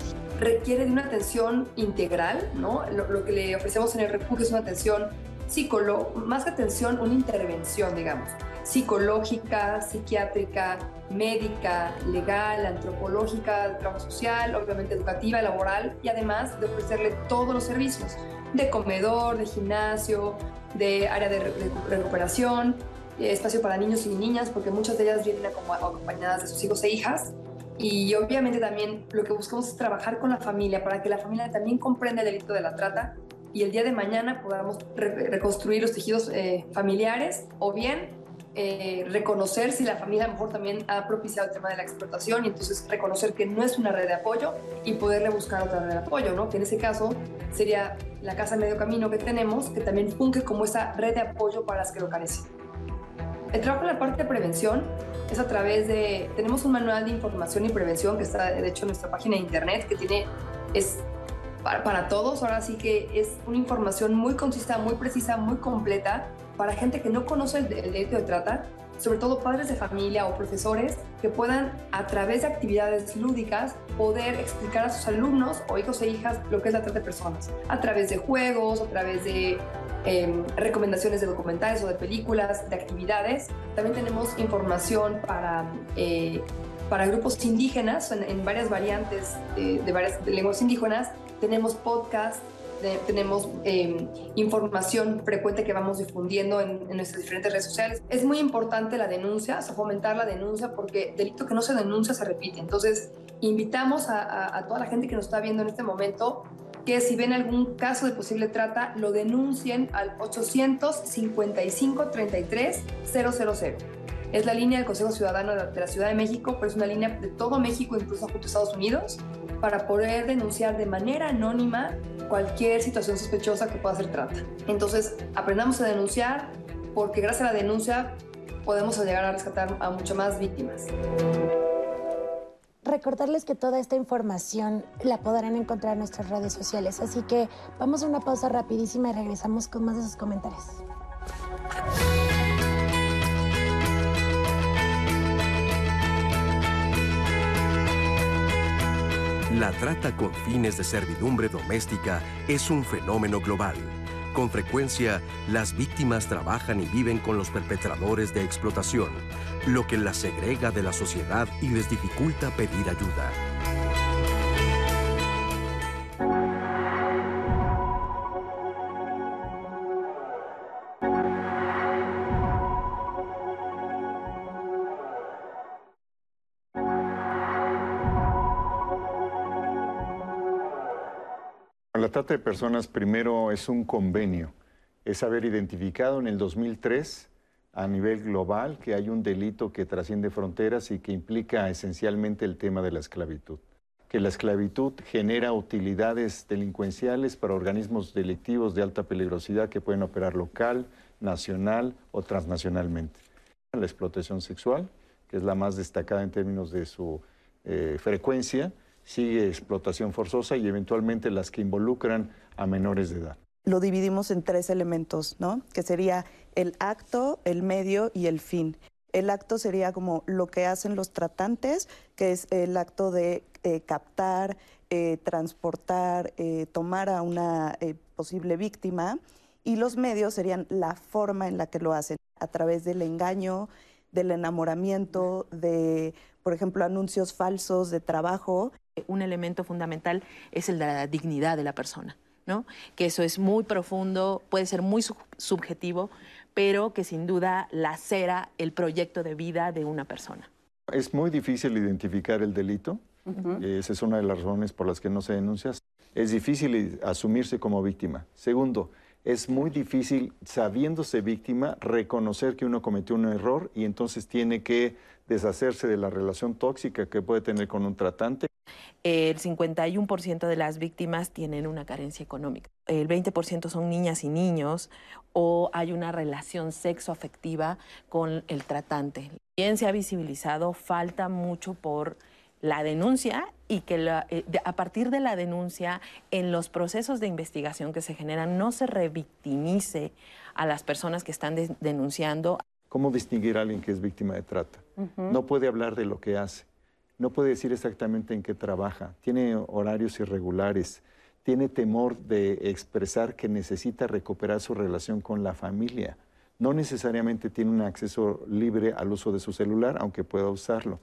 Requiere de una atención integral, ¿no? Lo, que le ofrecemos en el refugio es una atención psicológica, más que atención, una intervención, digamos, psicológica, psiquiátrica, médica, legal, antropológica, de trabajo social, obviamente educativa, laboral y además de ofrecerle todos los servicios de comedor, de gimnasio, de área de recuperación, espacio para niños y niñas, porque muchas de ellas vienen acompañadas de sus hijos e hijas. Y obviamente también lo que buscamos es trabajar con la familia para que la familia también comprenda el delito de la trata y el día de mañana podamos reconstruir los tejidos eh, familiares o bien eh, reconocer si la familia a lo mejor también ha propiciado el tema de la explotación y entonces reconocer que no es una red de apoyo y poderle buscar otra red de apoyo, ¿no? que en ese caso sería la Casa Medio Camino que tenemos, que también funge como esa red de apoyo para las que lo carecen. El trabajo en la parte de prevención es a través de, tenemos un manual de información y prevención que está de hecho en nuestra página de internet que tiene, es para, todos, ahora sí que es una información muy consistente, muy precisa, muy completa para gente que no conoce el, el delito de trata, sobre todo padres de familia o profesores que puedan a través de actividades lúdicas poder explicar a sus alumnos o hijos e hijas lo que es la trata de personas, a través de juegos, a través de Em, recomendaciones de documentales o de películas, de actividades. También tenemos información para, eh, para grupos indígenas en, varias variantes de, varias lenguas indígenas. Tenemos podcast, tenemos em, información frecuente que vamos difundiendo en, nuestras diferentes redes sociales. Es muy importante la denuncia, fomentar la denuncia porque delito que no se denuncia se repite. Entonces, invitamos a, a toda la gente que nos está viendo en este momento que si ven algún caso de posible trata, lo denuncien al 855 33 000. Es la línea del Consejo Ciudadano de la Ciudad de México, pero es una línea de todo México, incluso junto a Estados Unidos, para poder denunciar de manera anónima cualquier situación sospechosa que pueda ser trata. Entonces, aprendamos a denunciar, porque gracias a la denuncia podemos llegar a rescatar a mucho más víctimas. Recordarles que toda esta información la podrán encontrar en nuestras redes sociales, así que vamos a una pausa rapidísima y regresamos con más de sus comentarios. La trata con fines de servidumbre doméstica es un fenómeno global con frecuencia, las víctimas trabajan y viven con los perpetradores de explotación, lo que las segrega de la sociedad y les dificulta pedir ayuda. La trata de personas primero es un convenio, es haber identificado en el 2003 a nivel global que hay un delito que trasciende fronteras y que implica esencialmente el tema de la esclavitud. Que la esclavitud genera utilidades delincuenciales para organismos delictivos de alta peligrosidad que pueden operar local, nacional o transnacionalmente. La explotación sexual, que es la más destacada en términos de su eh, frecuencia, sigue explotación forzosa y eventualmente las que involucran a menores de edad lo dividimos en tres elementos, ¿no? Que sería el acto, el medio y el fin. El acto sería como lo que hacen los tratantes, que es el acto de eh, captar, eh, transportar, eh, tomar a una posible víctima. Y los medios serían la forma en la que lo hacen, a través del engaño, del enamoramiento, de, por ejemplo, anuncios falsos de trabajo. Un elemento fundamental es el de la dignidad de la persona que eso es muy profundo, puede ser muy subjetivo, pero que sin duda lacera el proyecto de vida de una persona. Es muy difícil identificar el delito, esa es una de las razones por las que no se denuncia. Es difícil asumirse como víctima. Segundo, es muy difícil, sabiéndose víctima, reconocer que uno cometió un error y entonces tiene que deshacerse de la relación tóxica que puede tener con un tratante. El 51% de las víctimas tienen una carencia económica. El 20% son niñas y niños o hay una relación sexoafectiva con el tratante. Bien se ha visibilizado, falta mucho por la denuncia y que eh, a partir de la denuncia en los procesos de investigación que se generan no se revictimice a las personas que están denunciando. ¿Cómo distinguir a alguien que es víctima de trata? No puede hablar de lo que hace no puede decir exactamente en qué trabaja, tiene horarios irregulares, tiene temor de expresar que necesita recuperar su relación con la familia. No necesariamente tiene un acceso libre al uso de su celular, aunque pueda usarlo.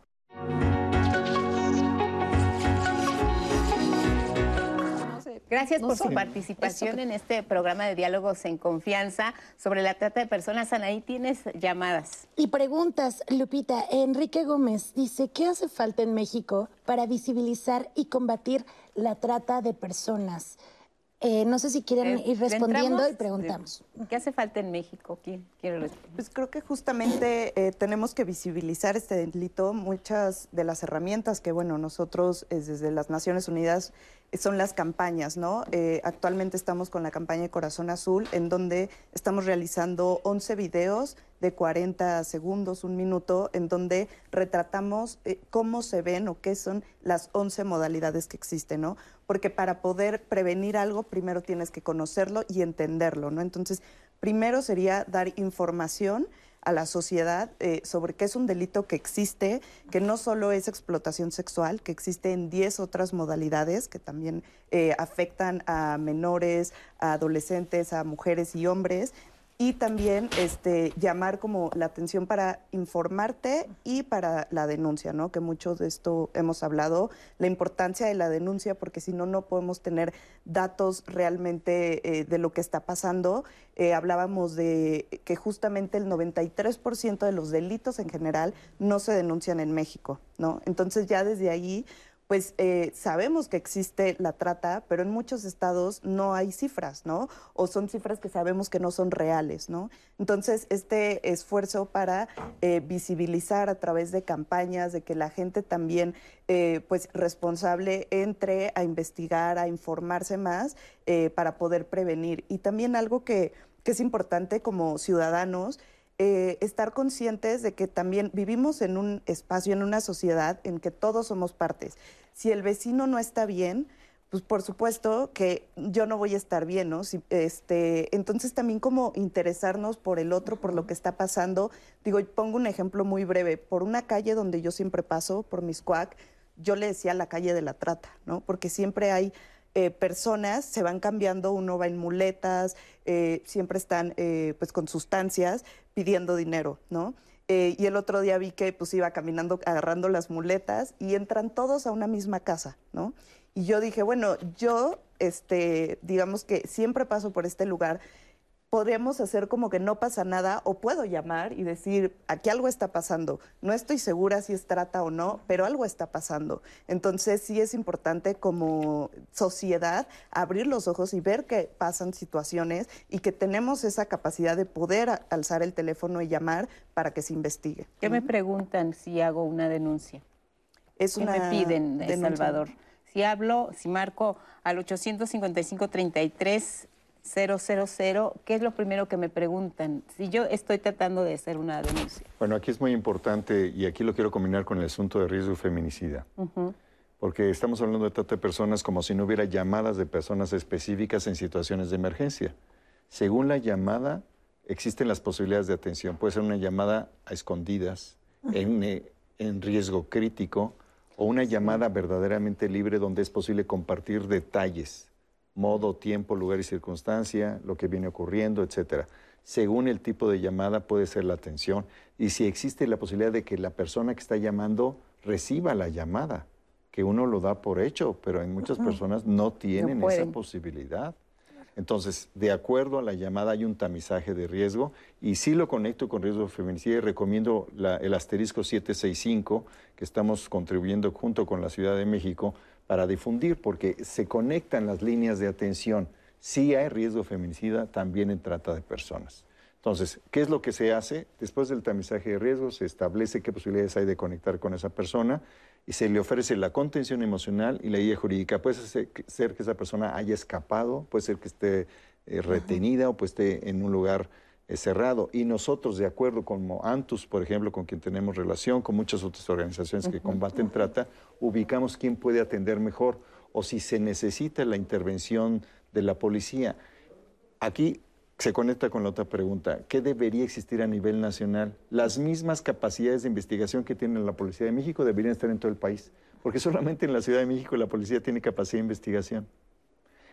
Gracias por su participación en este programa de diálogos en confianza sobre la trata de personas. Anaí, tienes llamadas. Y preguntas, Lupita. Enrique Gómez dice, ¿qué hace falta en México para visibilizar y combatir la trata de personas? Eh, no sé si quieren eh, ir respondiendo y preguntamos. ¿Qué hace falta en México? ¿Quién quiere responder? Pues creo que justamente eh, tenemos que visibilizar este delito. Muchas de las herramientas que, bueno, nosotros desde las Naciones Unidas son las campañas, ¿no? actualmente estamos con la campaña de Corazón Azul, en donde estamos realizando 11 videos de 40 segundos, un minuto, en donde retratamos cómo se ven o qué son las 11 modalidades que existen, ¿no? porque para poder prevenir algo primero tienes que conocerlo y entenderlo, ¿no? Entonces, primero sería dar información a la sociedad eh, sobre qué es un delito que existe, que no solo es explotación sexual, que existe en 10 otras modalidades que también eh, afectan a menores, a adolescentes, a mujeres y hombres, y también este, llamar como la atención para informarte y para la denuncia, ¿no? Que mucho de esto hemos hablado, la importancia de la denuncia, porque si no, no podemos tener datos realmente eh, de lo que está pasando. Eh, hablábamos de que justamente el 93% de los delitos en general no se denuncian en México, ¿no? Entonces ya desde ahí pues eh, sabemos que existe la trata, pero en muchos estados no hay cifras, ¿no? O son cifras que sabemos que no son reales, ¿no? Entonces, este esfuerzo para eh, visibilizar a través de campañas, de que la gente también, eh, pues, responsable entre a investigar, a informarse más para poder prevenir. Y también algo que, es importante como ciudadanos, eh, estar conscientes de que también vivimos en un espacio, en una sociedad en que todos somos partes. Si el vecino no está bien, pues por supuesto que yo no voy a estar bien, ¿no? Si, este, entonces también como interesarnos por el otro, por lo que está pasando. Digo, pongo un ejemplo muy breve. Por una calle donde yo siempre paso, por mis cuac, yo le decía la calle de la trata, ¿no? Porque siempre hay eh, personas, se van cambiando, uno va en muletas, eh, siempre están eh, pues con sustancias pidiendo dinero, ¿no? Y el otro día vi que pues iba caminando agarrando las muletas y entran todos a una misma casa, ¿no? Y yo dije, bueno, yo, este, digamos que siempre paso por este lugar podríamos hacer como que no pasa nada o puedo llamar y decir, aquí algo está pasando. No estoy segura si es trata o no, pero algo está pasando. Entonces sí es importante como sociedad abrir los ojos y ver que pasan situaciones y que tenemos esa capacidad de poder alzar el teléfono y llamar para que se investigue. ¿Qué me preguntan si hago una denuncia? Es ¿Qué me piden, de Salvador? Si hablo, si marco al 855 33 000, ¿qué es lo primero que me preguntan? Si yo estoy tratando de hacer una denuncia. Bueno, aquí es muy importante y aquí lo quiero combinar con el asunto de riesgo feminicida. Porque estamos hablando de trata de personas como si no hubiera llamadas de personas específicas en situaciones de emergencia. Según la llamada, existen las posibilidades de atención. Puede ser una llamada a escondidas, en, eh, en riesgo crítico, o una llamada verdaderamente libre donde es posible compartir detalles modo, tiempo, lugar y circunstancia, lo que viene ocurriendo, etcétera. Según el tipo de llamada puede ser la atención y si existe la posibilidad de que la persona que está llamando reciba la llamada, que uno lo da por hecho, pero en muchas personas no tienen esa posibilidad. Entonces, de acuerdo a la llamada hay un tamizaje de riesgo y si lo conecto con riesgo de feminicidio y recomiendo el asterisco 765 que estamos contribuyendo junto con la Ciudad de México para difundir, porque se conectan las líneas de atención. Si hay riesgo feminicida, también en trata de personas. Entonces, ¿qué es lo que se hace? Después del tamizaje de riesgos, se establece qué posibilidades hay de conectar con esa persona y se le ofrece la contención emocional y la guía jurídica. Puede ser que esa persona haya escapado, puede ser que esté eh, retenida o pues esté en un lugar cerrado. Y nosotros, de acuerdo con Antus, por ejemplo, con quien tenemos relación, con muchas otras organizaciones que combaten trata, ubicamos quién puede atender mejor o si se necesita la intervención de la policía. Aquí se conecta con la otra pregunta. ¿Qué debería existir a nivel nacional? Las mismas capacidades de investigación que tiene la Policía de México deberían estar en todo el país, porque solamente en la Ciudad de México la policía tiene capacidad de investigación.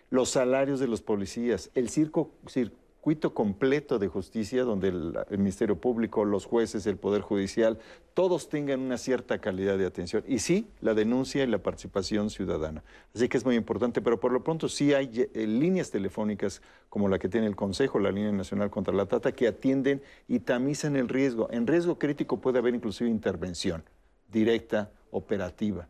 Los salarios de los policías, el circo, circo circuito completo de justicia donde el, Ministerio Público, los jueces, el Poder Judicial, todos tengan una cierta calidad de atención. Y sí, la denuncia y la participación ciudadana. Así que es muy importante, pero por lo pronto sí hay eh, líneas telefónicas como la que tiene el Consejo, la Línea Nacional contra la Trata, que atienden y tamizan el riesgo. En riesgo crítico puede haber inclusive intervención directa, operativa.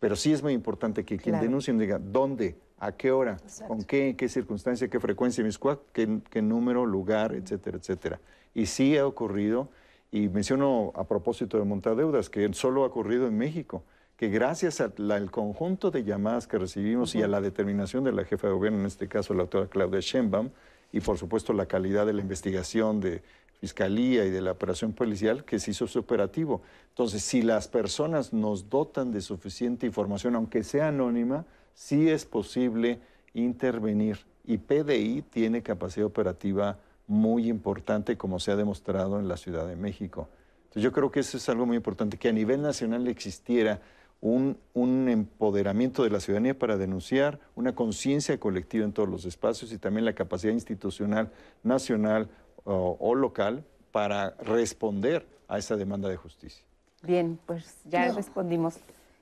Pero sí es muy importante que quien denuncie diga dónde, a qué hora, con qué, qué circunstancia, qué frecuencia, qué, qué número, lugar, etcétera, etcétera. Y sí ha ocurrido, y menciono a propósito de montadeudas, que solo ha ocurrido en México, que gracias al conjunto de llamadas que recibimos y a la determinación de la jefa de gobierno, en este caso la doctora Claudia Sheinbaum, y por supuesto la calidad de la investigación de Fiscalía y de la operación policial que se hizo su operativo. Entonces, si las personas nos dotan de suficiente información, aunque sea anónima, sí es posible intervenir. Y PDI tiene capacidad operativa muy importante, como se ha demostrado en la Ciudad de México. Entonces, yo creo que eso es algo muy importante, que a nivel nacional existiera un, empoderamiento de la ciudadanía para denunciar, una conciencia colectiva en todos los espacios y también la capacidad institucional nacional o, local para responder a esa demanda de justicia. Bien, pues ya respondimos.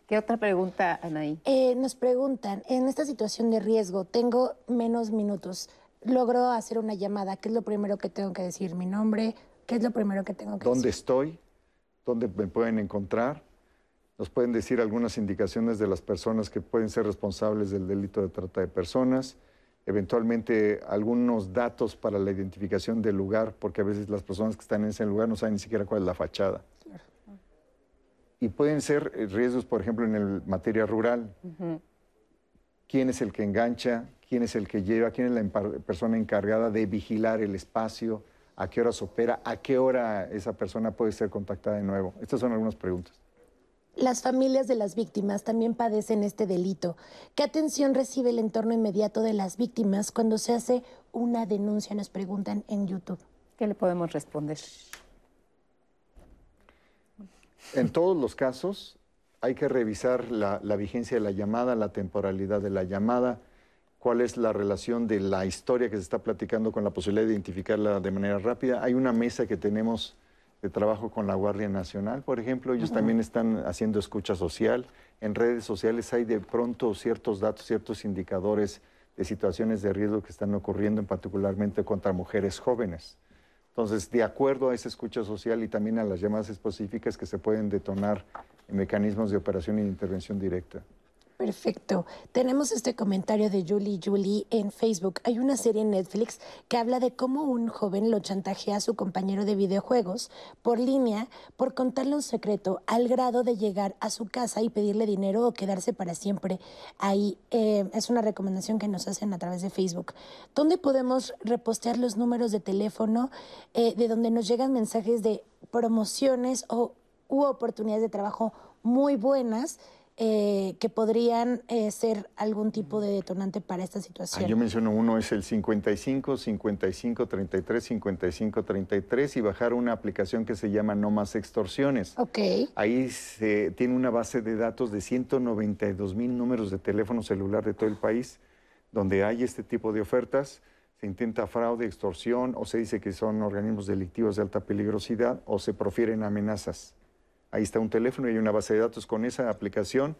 ¿Qué otra pregunta, Anaí? Eh, nos preguntan, en esta situación de riesgo, tengo menos minutos, logro hacer una llamada, ¿qué es lo primero que tengo que decir? ¿Mi nombre? ¿Qué es lo primero que tengo que decir? ¿Dónde estoy? ¿Dónde me pueden encontrar? Nos pueden decir algunas indicaciones de las personas que pueden ser responsables del delito de trata de personas eventualmente algunos datos para la identificación del lugar, porque a veces las personas que están en ese lugar no saben ni siquiera cuál es la fachada. Y pueden ser eh, riesgos, por ejemplo, en el materia rural. ¿Quién es el que engancha? ¿Quién es el que lleva? ¿Quién es la persona encargada de vigilar el espacio? ¿A qué horas opera? ¿A qué hora esa persona puede ser contactada de nuevo? Estas son algunas preguntas. Las familias de las víctimas también padecen este delito. ¿Qué atención recibe el entorno inmediato de las víctimas cuando se hace una denuncia? Nos preguntan en YouTube. ¿Qué le podemos responder? En todos los casos hay que revisar la, vigencia de la llamada, la temporalidad de la llamada, cuál es la relación de la historia que se está platicando con la posibilidad de identificarla de manera rápida. Hay una mesa que tenemos de trabajo con la Guardia Nacional, por ejemplo. Ellos también están haciendo escucha social. En redes sociales hay de pronto ciertos datos, ciertos indicadores de situaciones de riesgo que están ocurriendo, en particularmente contra mujeres jóvenes. Entonces, de acuerdo a esa escucha social y también a las llamadas específicas que se pueden detonar en mecanismos de operación y de intervención directa. Perfecto. Tenemos este comentario de Julie Julie en Facebook. Hay una serie en Netflix que habla de cómo un joven lo chantajea a su compañero de videojuegos por línea por contarle un secreto al grado de llegar a su casa y pedirle dinero o quedarse para siempre ahí. Eh, es una recomendación que nos hacen a través de Facebook. ¿Dónde podemos repostear los números de teléfono eh, de donde nos llegan mensajes de promociones o u oportunidades de trabajo muy buenas? Eh, que podrían eh, ser algún tipo de detonante para esta situación. Ah, yo menciono uno, es el 55 55 33 55 33 y bajar una aplicación que se llama No Más Extorsiones. Ok. Ahí se tiene una base de datos de 192 mil números de teléfono celular de todo el país, donde hay este tipo de ofertas. Se intenta fraude, extorsión, o se dice que son organismos delictivos de alta peligrosidad, o se profieren amenazas. Ahí está un teléfono y hay una base de datos con esa aplicación.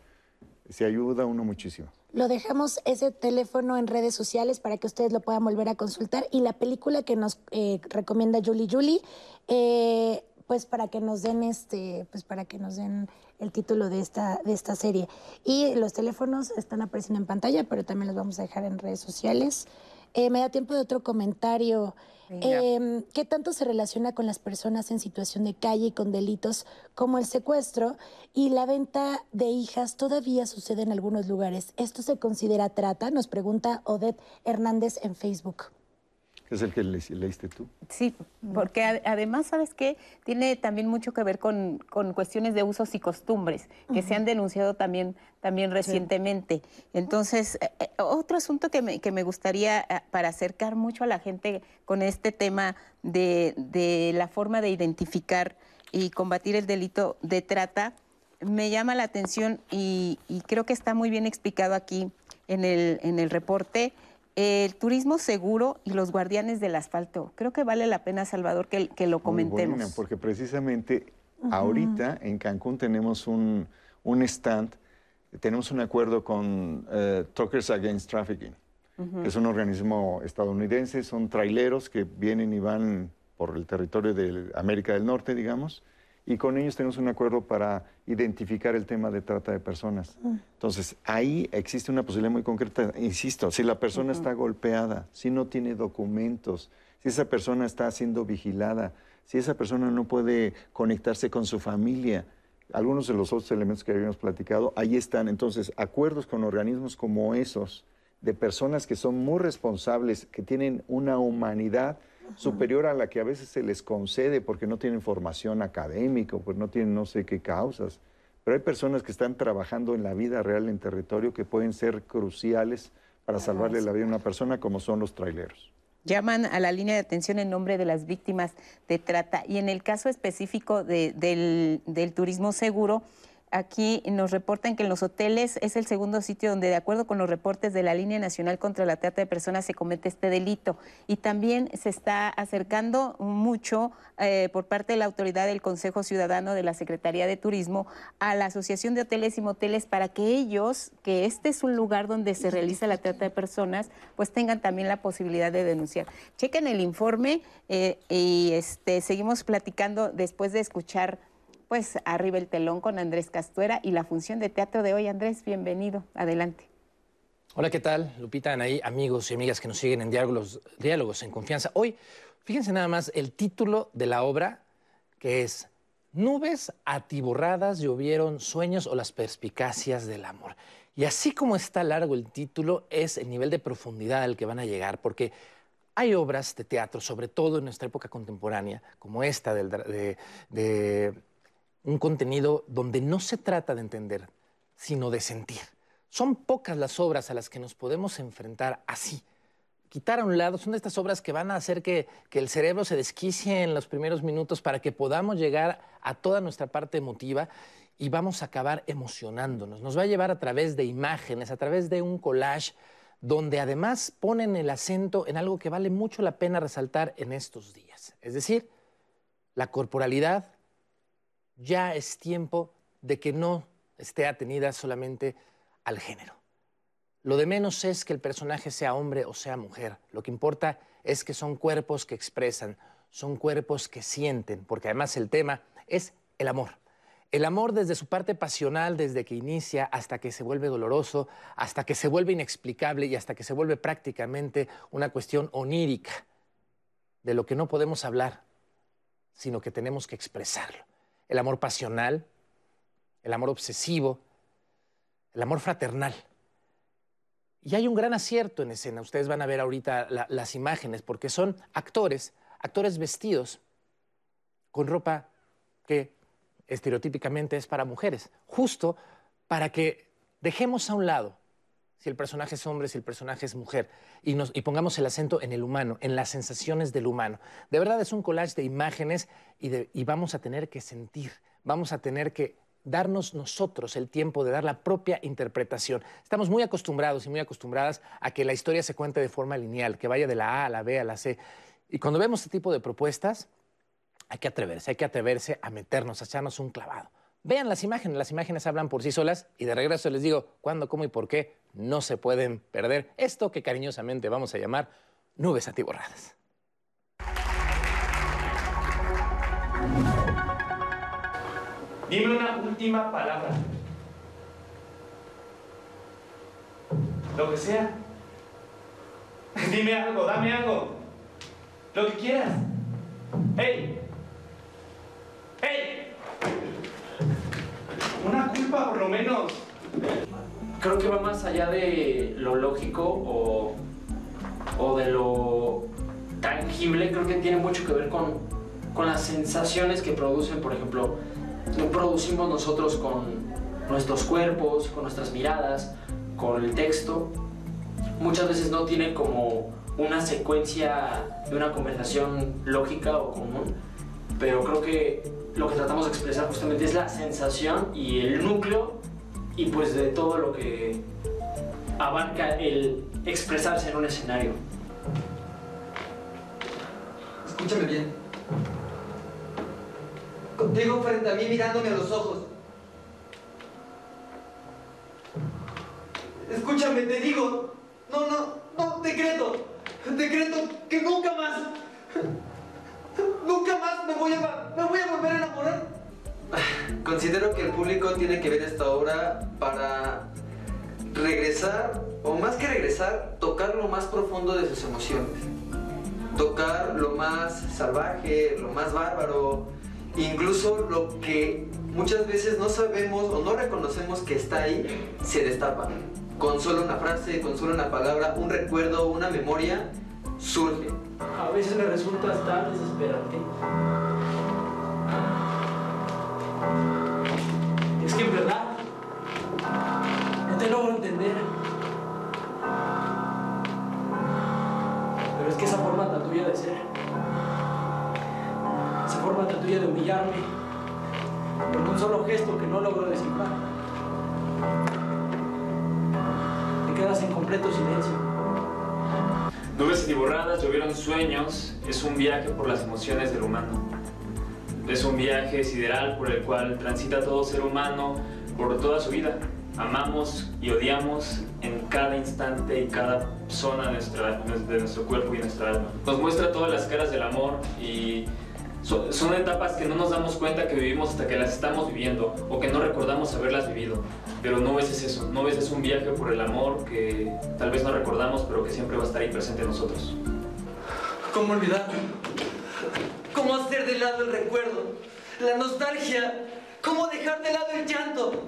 Se ayuda uno muchísimo. Lo dejamos ese teléfono en redes sociales para que ustedes lo puedan volver a consultar. Y la película que nos eh, recomienda Julie Julie, eh, pues para que nos den este, pues para que nos den el título de esta, de esta serie. Y los teléfonos están apareciendo en pantalla, pero también los vamos a dejar en redes sociales. Eh, me da tiempo de otro comentario. Eh, ¿Qué tanto se relaciona con las personas en situación de calle y con delitos como el secuestro y la venta de hijas todavía sucede en algunos lugares? ¿Esto se considera trata? Nos pregunta Odette Hernández en Facebook es el que leíste tú. Sí, porque además, ¿sabes qué? Tiene también mucho que ver con, cuestiones de usos y costumbres, que se han denunciado también, también recientemente. Entonces, eh, eh, otro asunto que me, que me gustaría, eh, para acercar mucho a la gente con este tema de, de la forma de identificar y combatir el delito de trata, me llama la atención y, y creo que está muy bien explicado aquí en el, en el reporte el turismo seguro y los guardianes del asfalto. Creo que vale la pena, Salvador, que, que lo comentemos. Muy porque precisamente ahorita en Cancún tenemos un, stand, tenemos un acuerdo con uh, Truckers Against Trafficking, que es un organismo estadounidense, son traileros que vienen y van por el territorio de América del Norte, digamos, y con ellos tenemos un acuerdo para identificar el tema de trata de personas. Mm. Entonces, ahí existe una posibilidad muy concreta, insisto, si la persona está golpeada, si no tiene documentos, si esa persona está siendo vigilada, si esa persona no puede conectarse con su familia, algunos de los otros elementos que habíamos platicado, ahí están. Entonces, acuerdos con organismos como esos, de personas que son muy responsables, que tienen una humanidad, superior a la que a veces se les concede porque no tienen formación académica, pues no tienen no sé qué causas. Pero hay personas que están trabajando en la vida real en territorio que pueden ser cruciales para salvarle la vida a una persona, como son los traileros. Llaman a la línea de atención en nombre de las víctimas de trata. Y en el caso específico del, del turismo seguro, Aquí nos reportan que en los hoteles es el segundo sitio donde, de acuerdo con los reportes de la Línea Nacional contra la Trata de Personas, se comete este delito. Y también se está acercando mucho eh, por parte de la autoridad del Consejo Ciudadano de la Secretaría de Turismo a la Asociación de Hoteles y Moteles para que ellos, que este es un lugar donde se realiza la trata de personas, pues tengan también la posibilidad de denunciar. Chequen el informe eh, y este, seguimos platicando después de escuchar pues arriba el telón con Andrés Castuera y la función de teatro de hoy. Andrés, bienvenido. Adelante. Hola, ¿qué tal? Lupita, Anaí, amigos y amigas que nos siguen en Diálogos, Diálogos en Confianza. Hoy, fíjense nada más el título de la obra, que es Nubes atiborradas llovieron sueños o las perspicacias del amor. Y así como está largo el título, es el nivel de profundidad al que van a llegar, porque hay obras de teatro, sobre todo en nuestra época contemporánea, como esta de, de un contenido donde no se trata de entender, sino de sentir. Son pocas las obras a las que nos podemos enfrentar así. Quitar a un lado, son estas obras que van a hacer que, el cerebro se desquicie en los primeros minutos para que podamos llegar a toda nuestra parte emotiva y vamos a acabar emocionándonos. Nos va a llevar a través de imágenes, a través de un collage, donde además ponen el acento en algo que vale mucho la pena resaltar en estos días. Es decir, la corporalidad, ya es tiempo de que no esté atenida solamente al género. Lo de menos es que el personaje sea hombre o sea mujer. Lo que importa es que son cuerpos que expresan, son cuerpos que sienten, porque además el tema es el amor. El amor desde su parte pasional, desde que inicia hasta que se vuelve doloroso, hasta que se vuelve inexplicable y hasta que se vuelve prácticamente una cuestión onírica, de lo que no podemos hablar, sino que tenemos que expresarlo. El amor pasional, el amor obsesivo, el amor fraternal. Y hay un gran acierto en escena. Ustedes van a ver ahorita las imágenes, porque son actores, actores vestidos con ropa que estereotípicamente es para mujeres, justo para que dejemos a un lado si el personaje es hombre, si el personaje es mujer, y, pongamos el acento en el humano, en las sensaciones del humano. De verdad es un collage de imágenes y, y vamos a tener que sentir, vamos a tener que darnos nosotros el tiempo de dar la propia interpretación. Estamos muy acostumbrados y muy acostumbradas a que la historia se cuente de forma lineal, que vaya de la A a la B a la C. Y cuando vemos este tipo de propuestas, hay que atreverse, hay que atreverse a meternos, a echarnos un clavado. Vean las imágenes, las imágenes hablan por sí solas y de regreso les digo cuándo, cómo y por qué no se pueden perder esto que cariñosamente vamos a llamar nubes atiborradas. Dime una última palabra. Lo que sea. Dime algo, dame algo. Lo que quieras. ¡Ey! ¡Ey! Una culpa por lo menos. Creo que va más allá de lo lógico o, o de lo tangible. Creo que tiene mucho que ver con, con las sensaciones que producen, por ejemplo, lo producimos nosotros con nuestros cuerpos, con nuestras miradas, con el texto. Muchas veces no tiene como una secuencia de una conversación lógica o común, pero creo que lo que tratamos de expresar justamente es la sensación y el núcleo y pues de todo lo que abarca el expresarse en un escenario. Escúchame bien contigo frente a mí mirándome a los ojos. Escúchame, te digo, no, no, no, decreto, decreto que nunca más, nunca más me voy a, volver a enamorar. Considero que el público tiene que ver esta obra para regresar, o más que regresar, tocar lo más profundo de sus emociones. Tocar lo más salvaje, lo más bárbaro, incluso lo que muchas veces no sabemos o no reconocemos que está ahí, se destapa. Con solo una frase, con solo una palabra, un recuerdo, una memoria, surge. A veces me resulta tan desesperante. Es que en verdad no te logro entender. Pero es que esa forma tan tuya de ser forma tan tuya de humillarme con un solo gesto que no logro descifrar. Te quedas en completo silencio. Nubes y borradas, llovieron sueños, es un viaje por las emociones del humano. Es un viaje sideral por el cual transita todo ser humano por toda su vida. Amamos y odiamos en cada instante y cada zona de, nuestra, de nuestro cuerpo y nuestra alma. Nos muestra todas las caras del amor y son, etapas que no nos damos cuenta que vivimos hasta que las estamos viviendo o que no recordamos haberlas vivido. Pero no es eso, no es un viaje por el amor que tal vez no recordamos, pero que siempre va a estar ahí presente en nosotros. ¿Cómo olvidarlo? ¿Cómo hacer de lado el recuerdo? La nostalgia. ¿Cómo dejar de lado el llanto?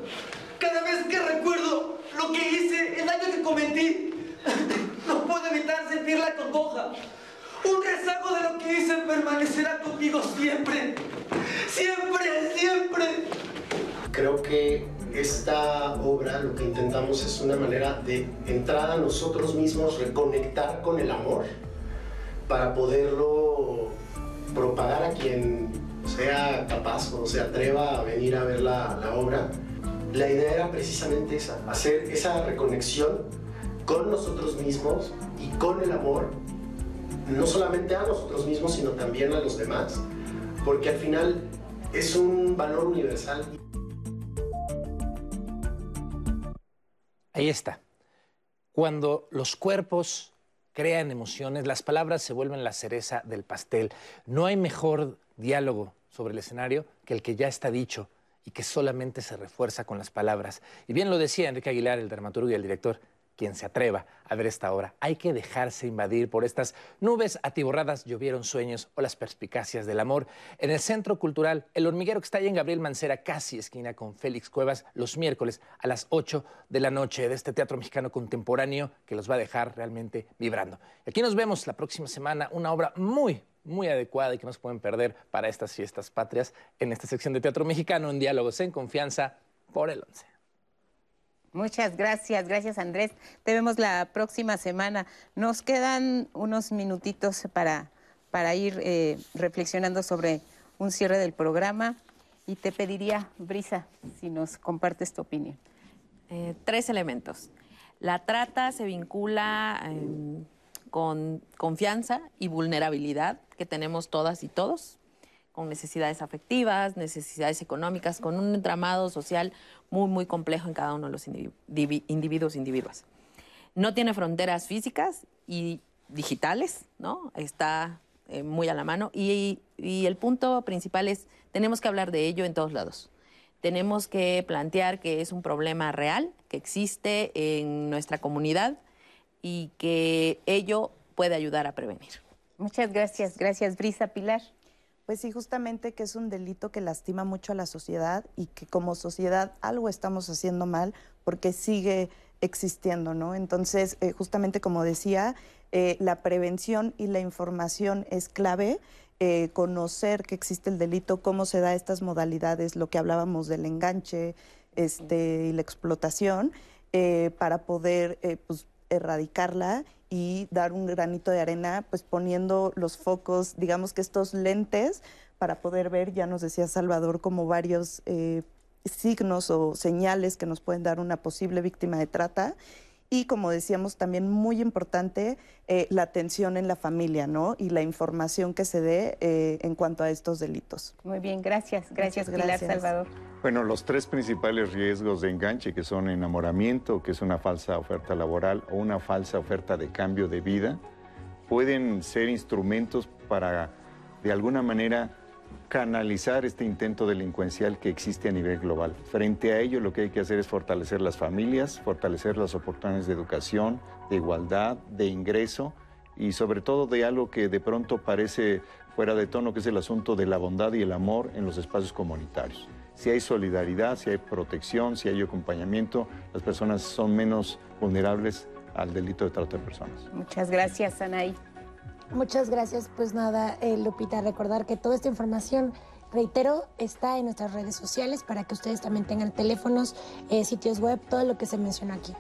Cada vez que recuerdo lo que hice, el daño que cometí, no puedo evitar sentir la congoja. Un rezago de lo que hice permanecerá conmigo siempre. Siempre, siempre. Creo que esta obra lo que intentamos es una manera de entrar a nosotros mismos, reconectar con el amor para poderlo propagar a quien sea capaz o se atreva a venir a ver la, la obra. La idea era precisamente esa, hacer esa reconexión con nosotros mismos y con el amor no solamente a nosotros mismos, sino también a los demás, porque al final es un valor universal. Ahí está. Cuando los cuerpos crean emociones, las palabras se vuelven la cereza del pastel. No hay mejor diálogo sobre el escenario que el que ya está dicho y que solamente se refuerza con las palabras. Y bien lo decía Enrique Aguilar, el dramaturgo y el director, quien se atreva a ver esta obra. Hay que dejarse invadir por estas nubes atiborradas, llovieron sueños o las perspicacias del amor. En el Centro Cultural El Hormiguero, que está ahí en Gabriel Mancera, casi esquina con Félix Cuevas, los miércoles a las 8 de la noche de este teatro mexicano contemporáneo que los va a dejar realmente vibrando. Aquí nos vemos la próxima semana, una obra muy, muy adecuada y que no se pueden perder para estas fiestas patrias en esta sección de Teatro Mexicano en Diálogos en Confianza por el 11. Muchas gracias, gracias Andrés. Te vemos la próxima semana. Nos quedan unos minutitos para, para ir eh, reflexionando sobre un cierre del programa y te pediría, Brisa, si nos compartes tu opinión. Eh, tres elementos. La trata se vincula em, con confianza y vulnerabilidad que tenemos todas y todos con necesidades afectivas, necesidades económicas, con un entramado social muy, muy complejo en cada uno de los individuos e individuas. No tiene fronteras físicas y digitales, ¿no? Está eh, muy a la mano. Y, y el punto principal es, tenemos que hablar de ello en todos lados. Tenemos que plantear que es un problema real, que existe en nuestra comunidad y que ello puede ayudar a prevenir. Muchas gracias. Gracias, Brisa Pilar. Pues sí, justamente que es un delito que lastima mucho a la sociedad y que como sociedad algo estamos haciendo mal porque sigue existiendo, ¿no? Entonces, eh, justamente como decía, eh, la prevención y la información es clave. Eh, conocer que existe el delito, cómo se da estas modalidades, lo que hablábamos del enganche este, y la explotación, para poder pues, erradicarla y dar un granito de arena, pues poniendo los focos, digamos que estos lentes para poder ver, ya nos decía Salvador, como varios eh, signos o señales que nos pueden dar una posible víctima de trata y como decíamos también muy importante eh, la atención en la familia, ¿no? Y la información que se dé eh, en cuanto a estos delitos. Muy bien, gracias, gracias, Pilar Salvador. Bueno, los tres principales riesgos de enganche, que son enamoramiento, que es una falsa oferta laboral o una falsa oferta de cambio de vida, pueden ser instrumentos para, de alguna manera, canalizar este intento delincuencial que existe a nivel global. Frente a ello, lo que hay que hacer es fortalecer las familias, fortalecer las oportunidades de educación, de igualdad, de ingreso y sobre todo de algo que de pronto parece fuera de tono, que es el asunto de la bondad y el amor en los espacios comunitarios. Si hay solidaridad, si hay protección, si hay acompañamiento, las personas son menos vulnerables al delito de trata de personas. Muchas gracias, Anaí. Muchas gracias. Pues nada, eh, Lupita, recordar que toda esta información, reitero, está en nuestras redes sociales para que ustedes también tengan teléfonos, eh, sitios web, todo lo que se menciona aquí.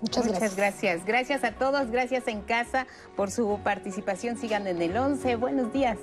Muchas, Muchas gracias. gracias. a todos, gracias en casa por su participación. Sigan en el 11. Buenos días.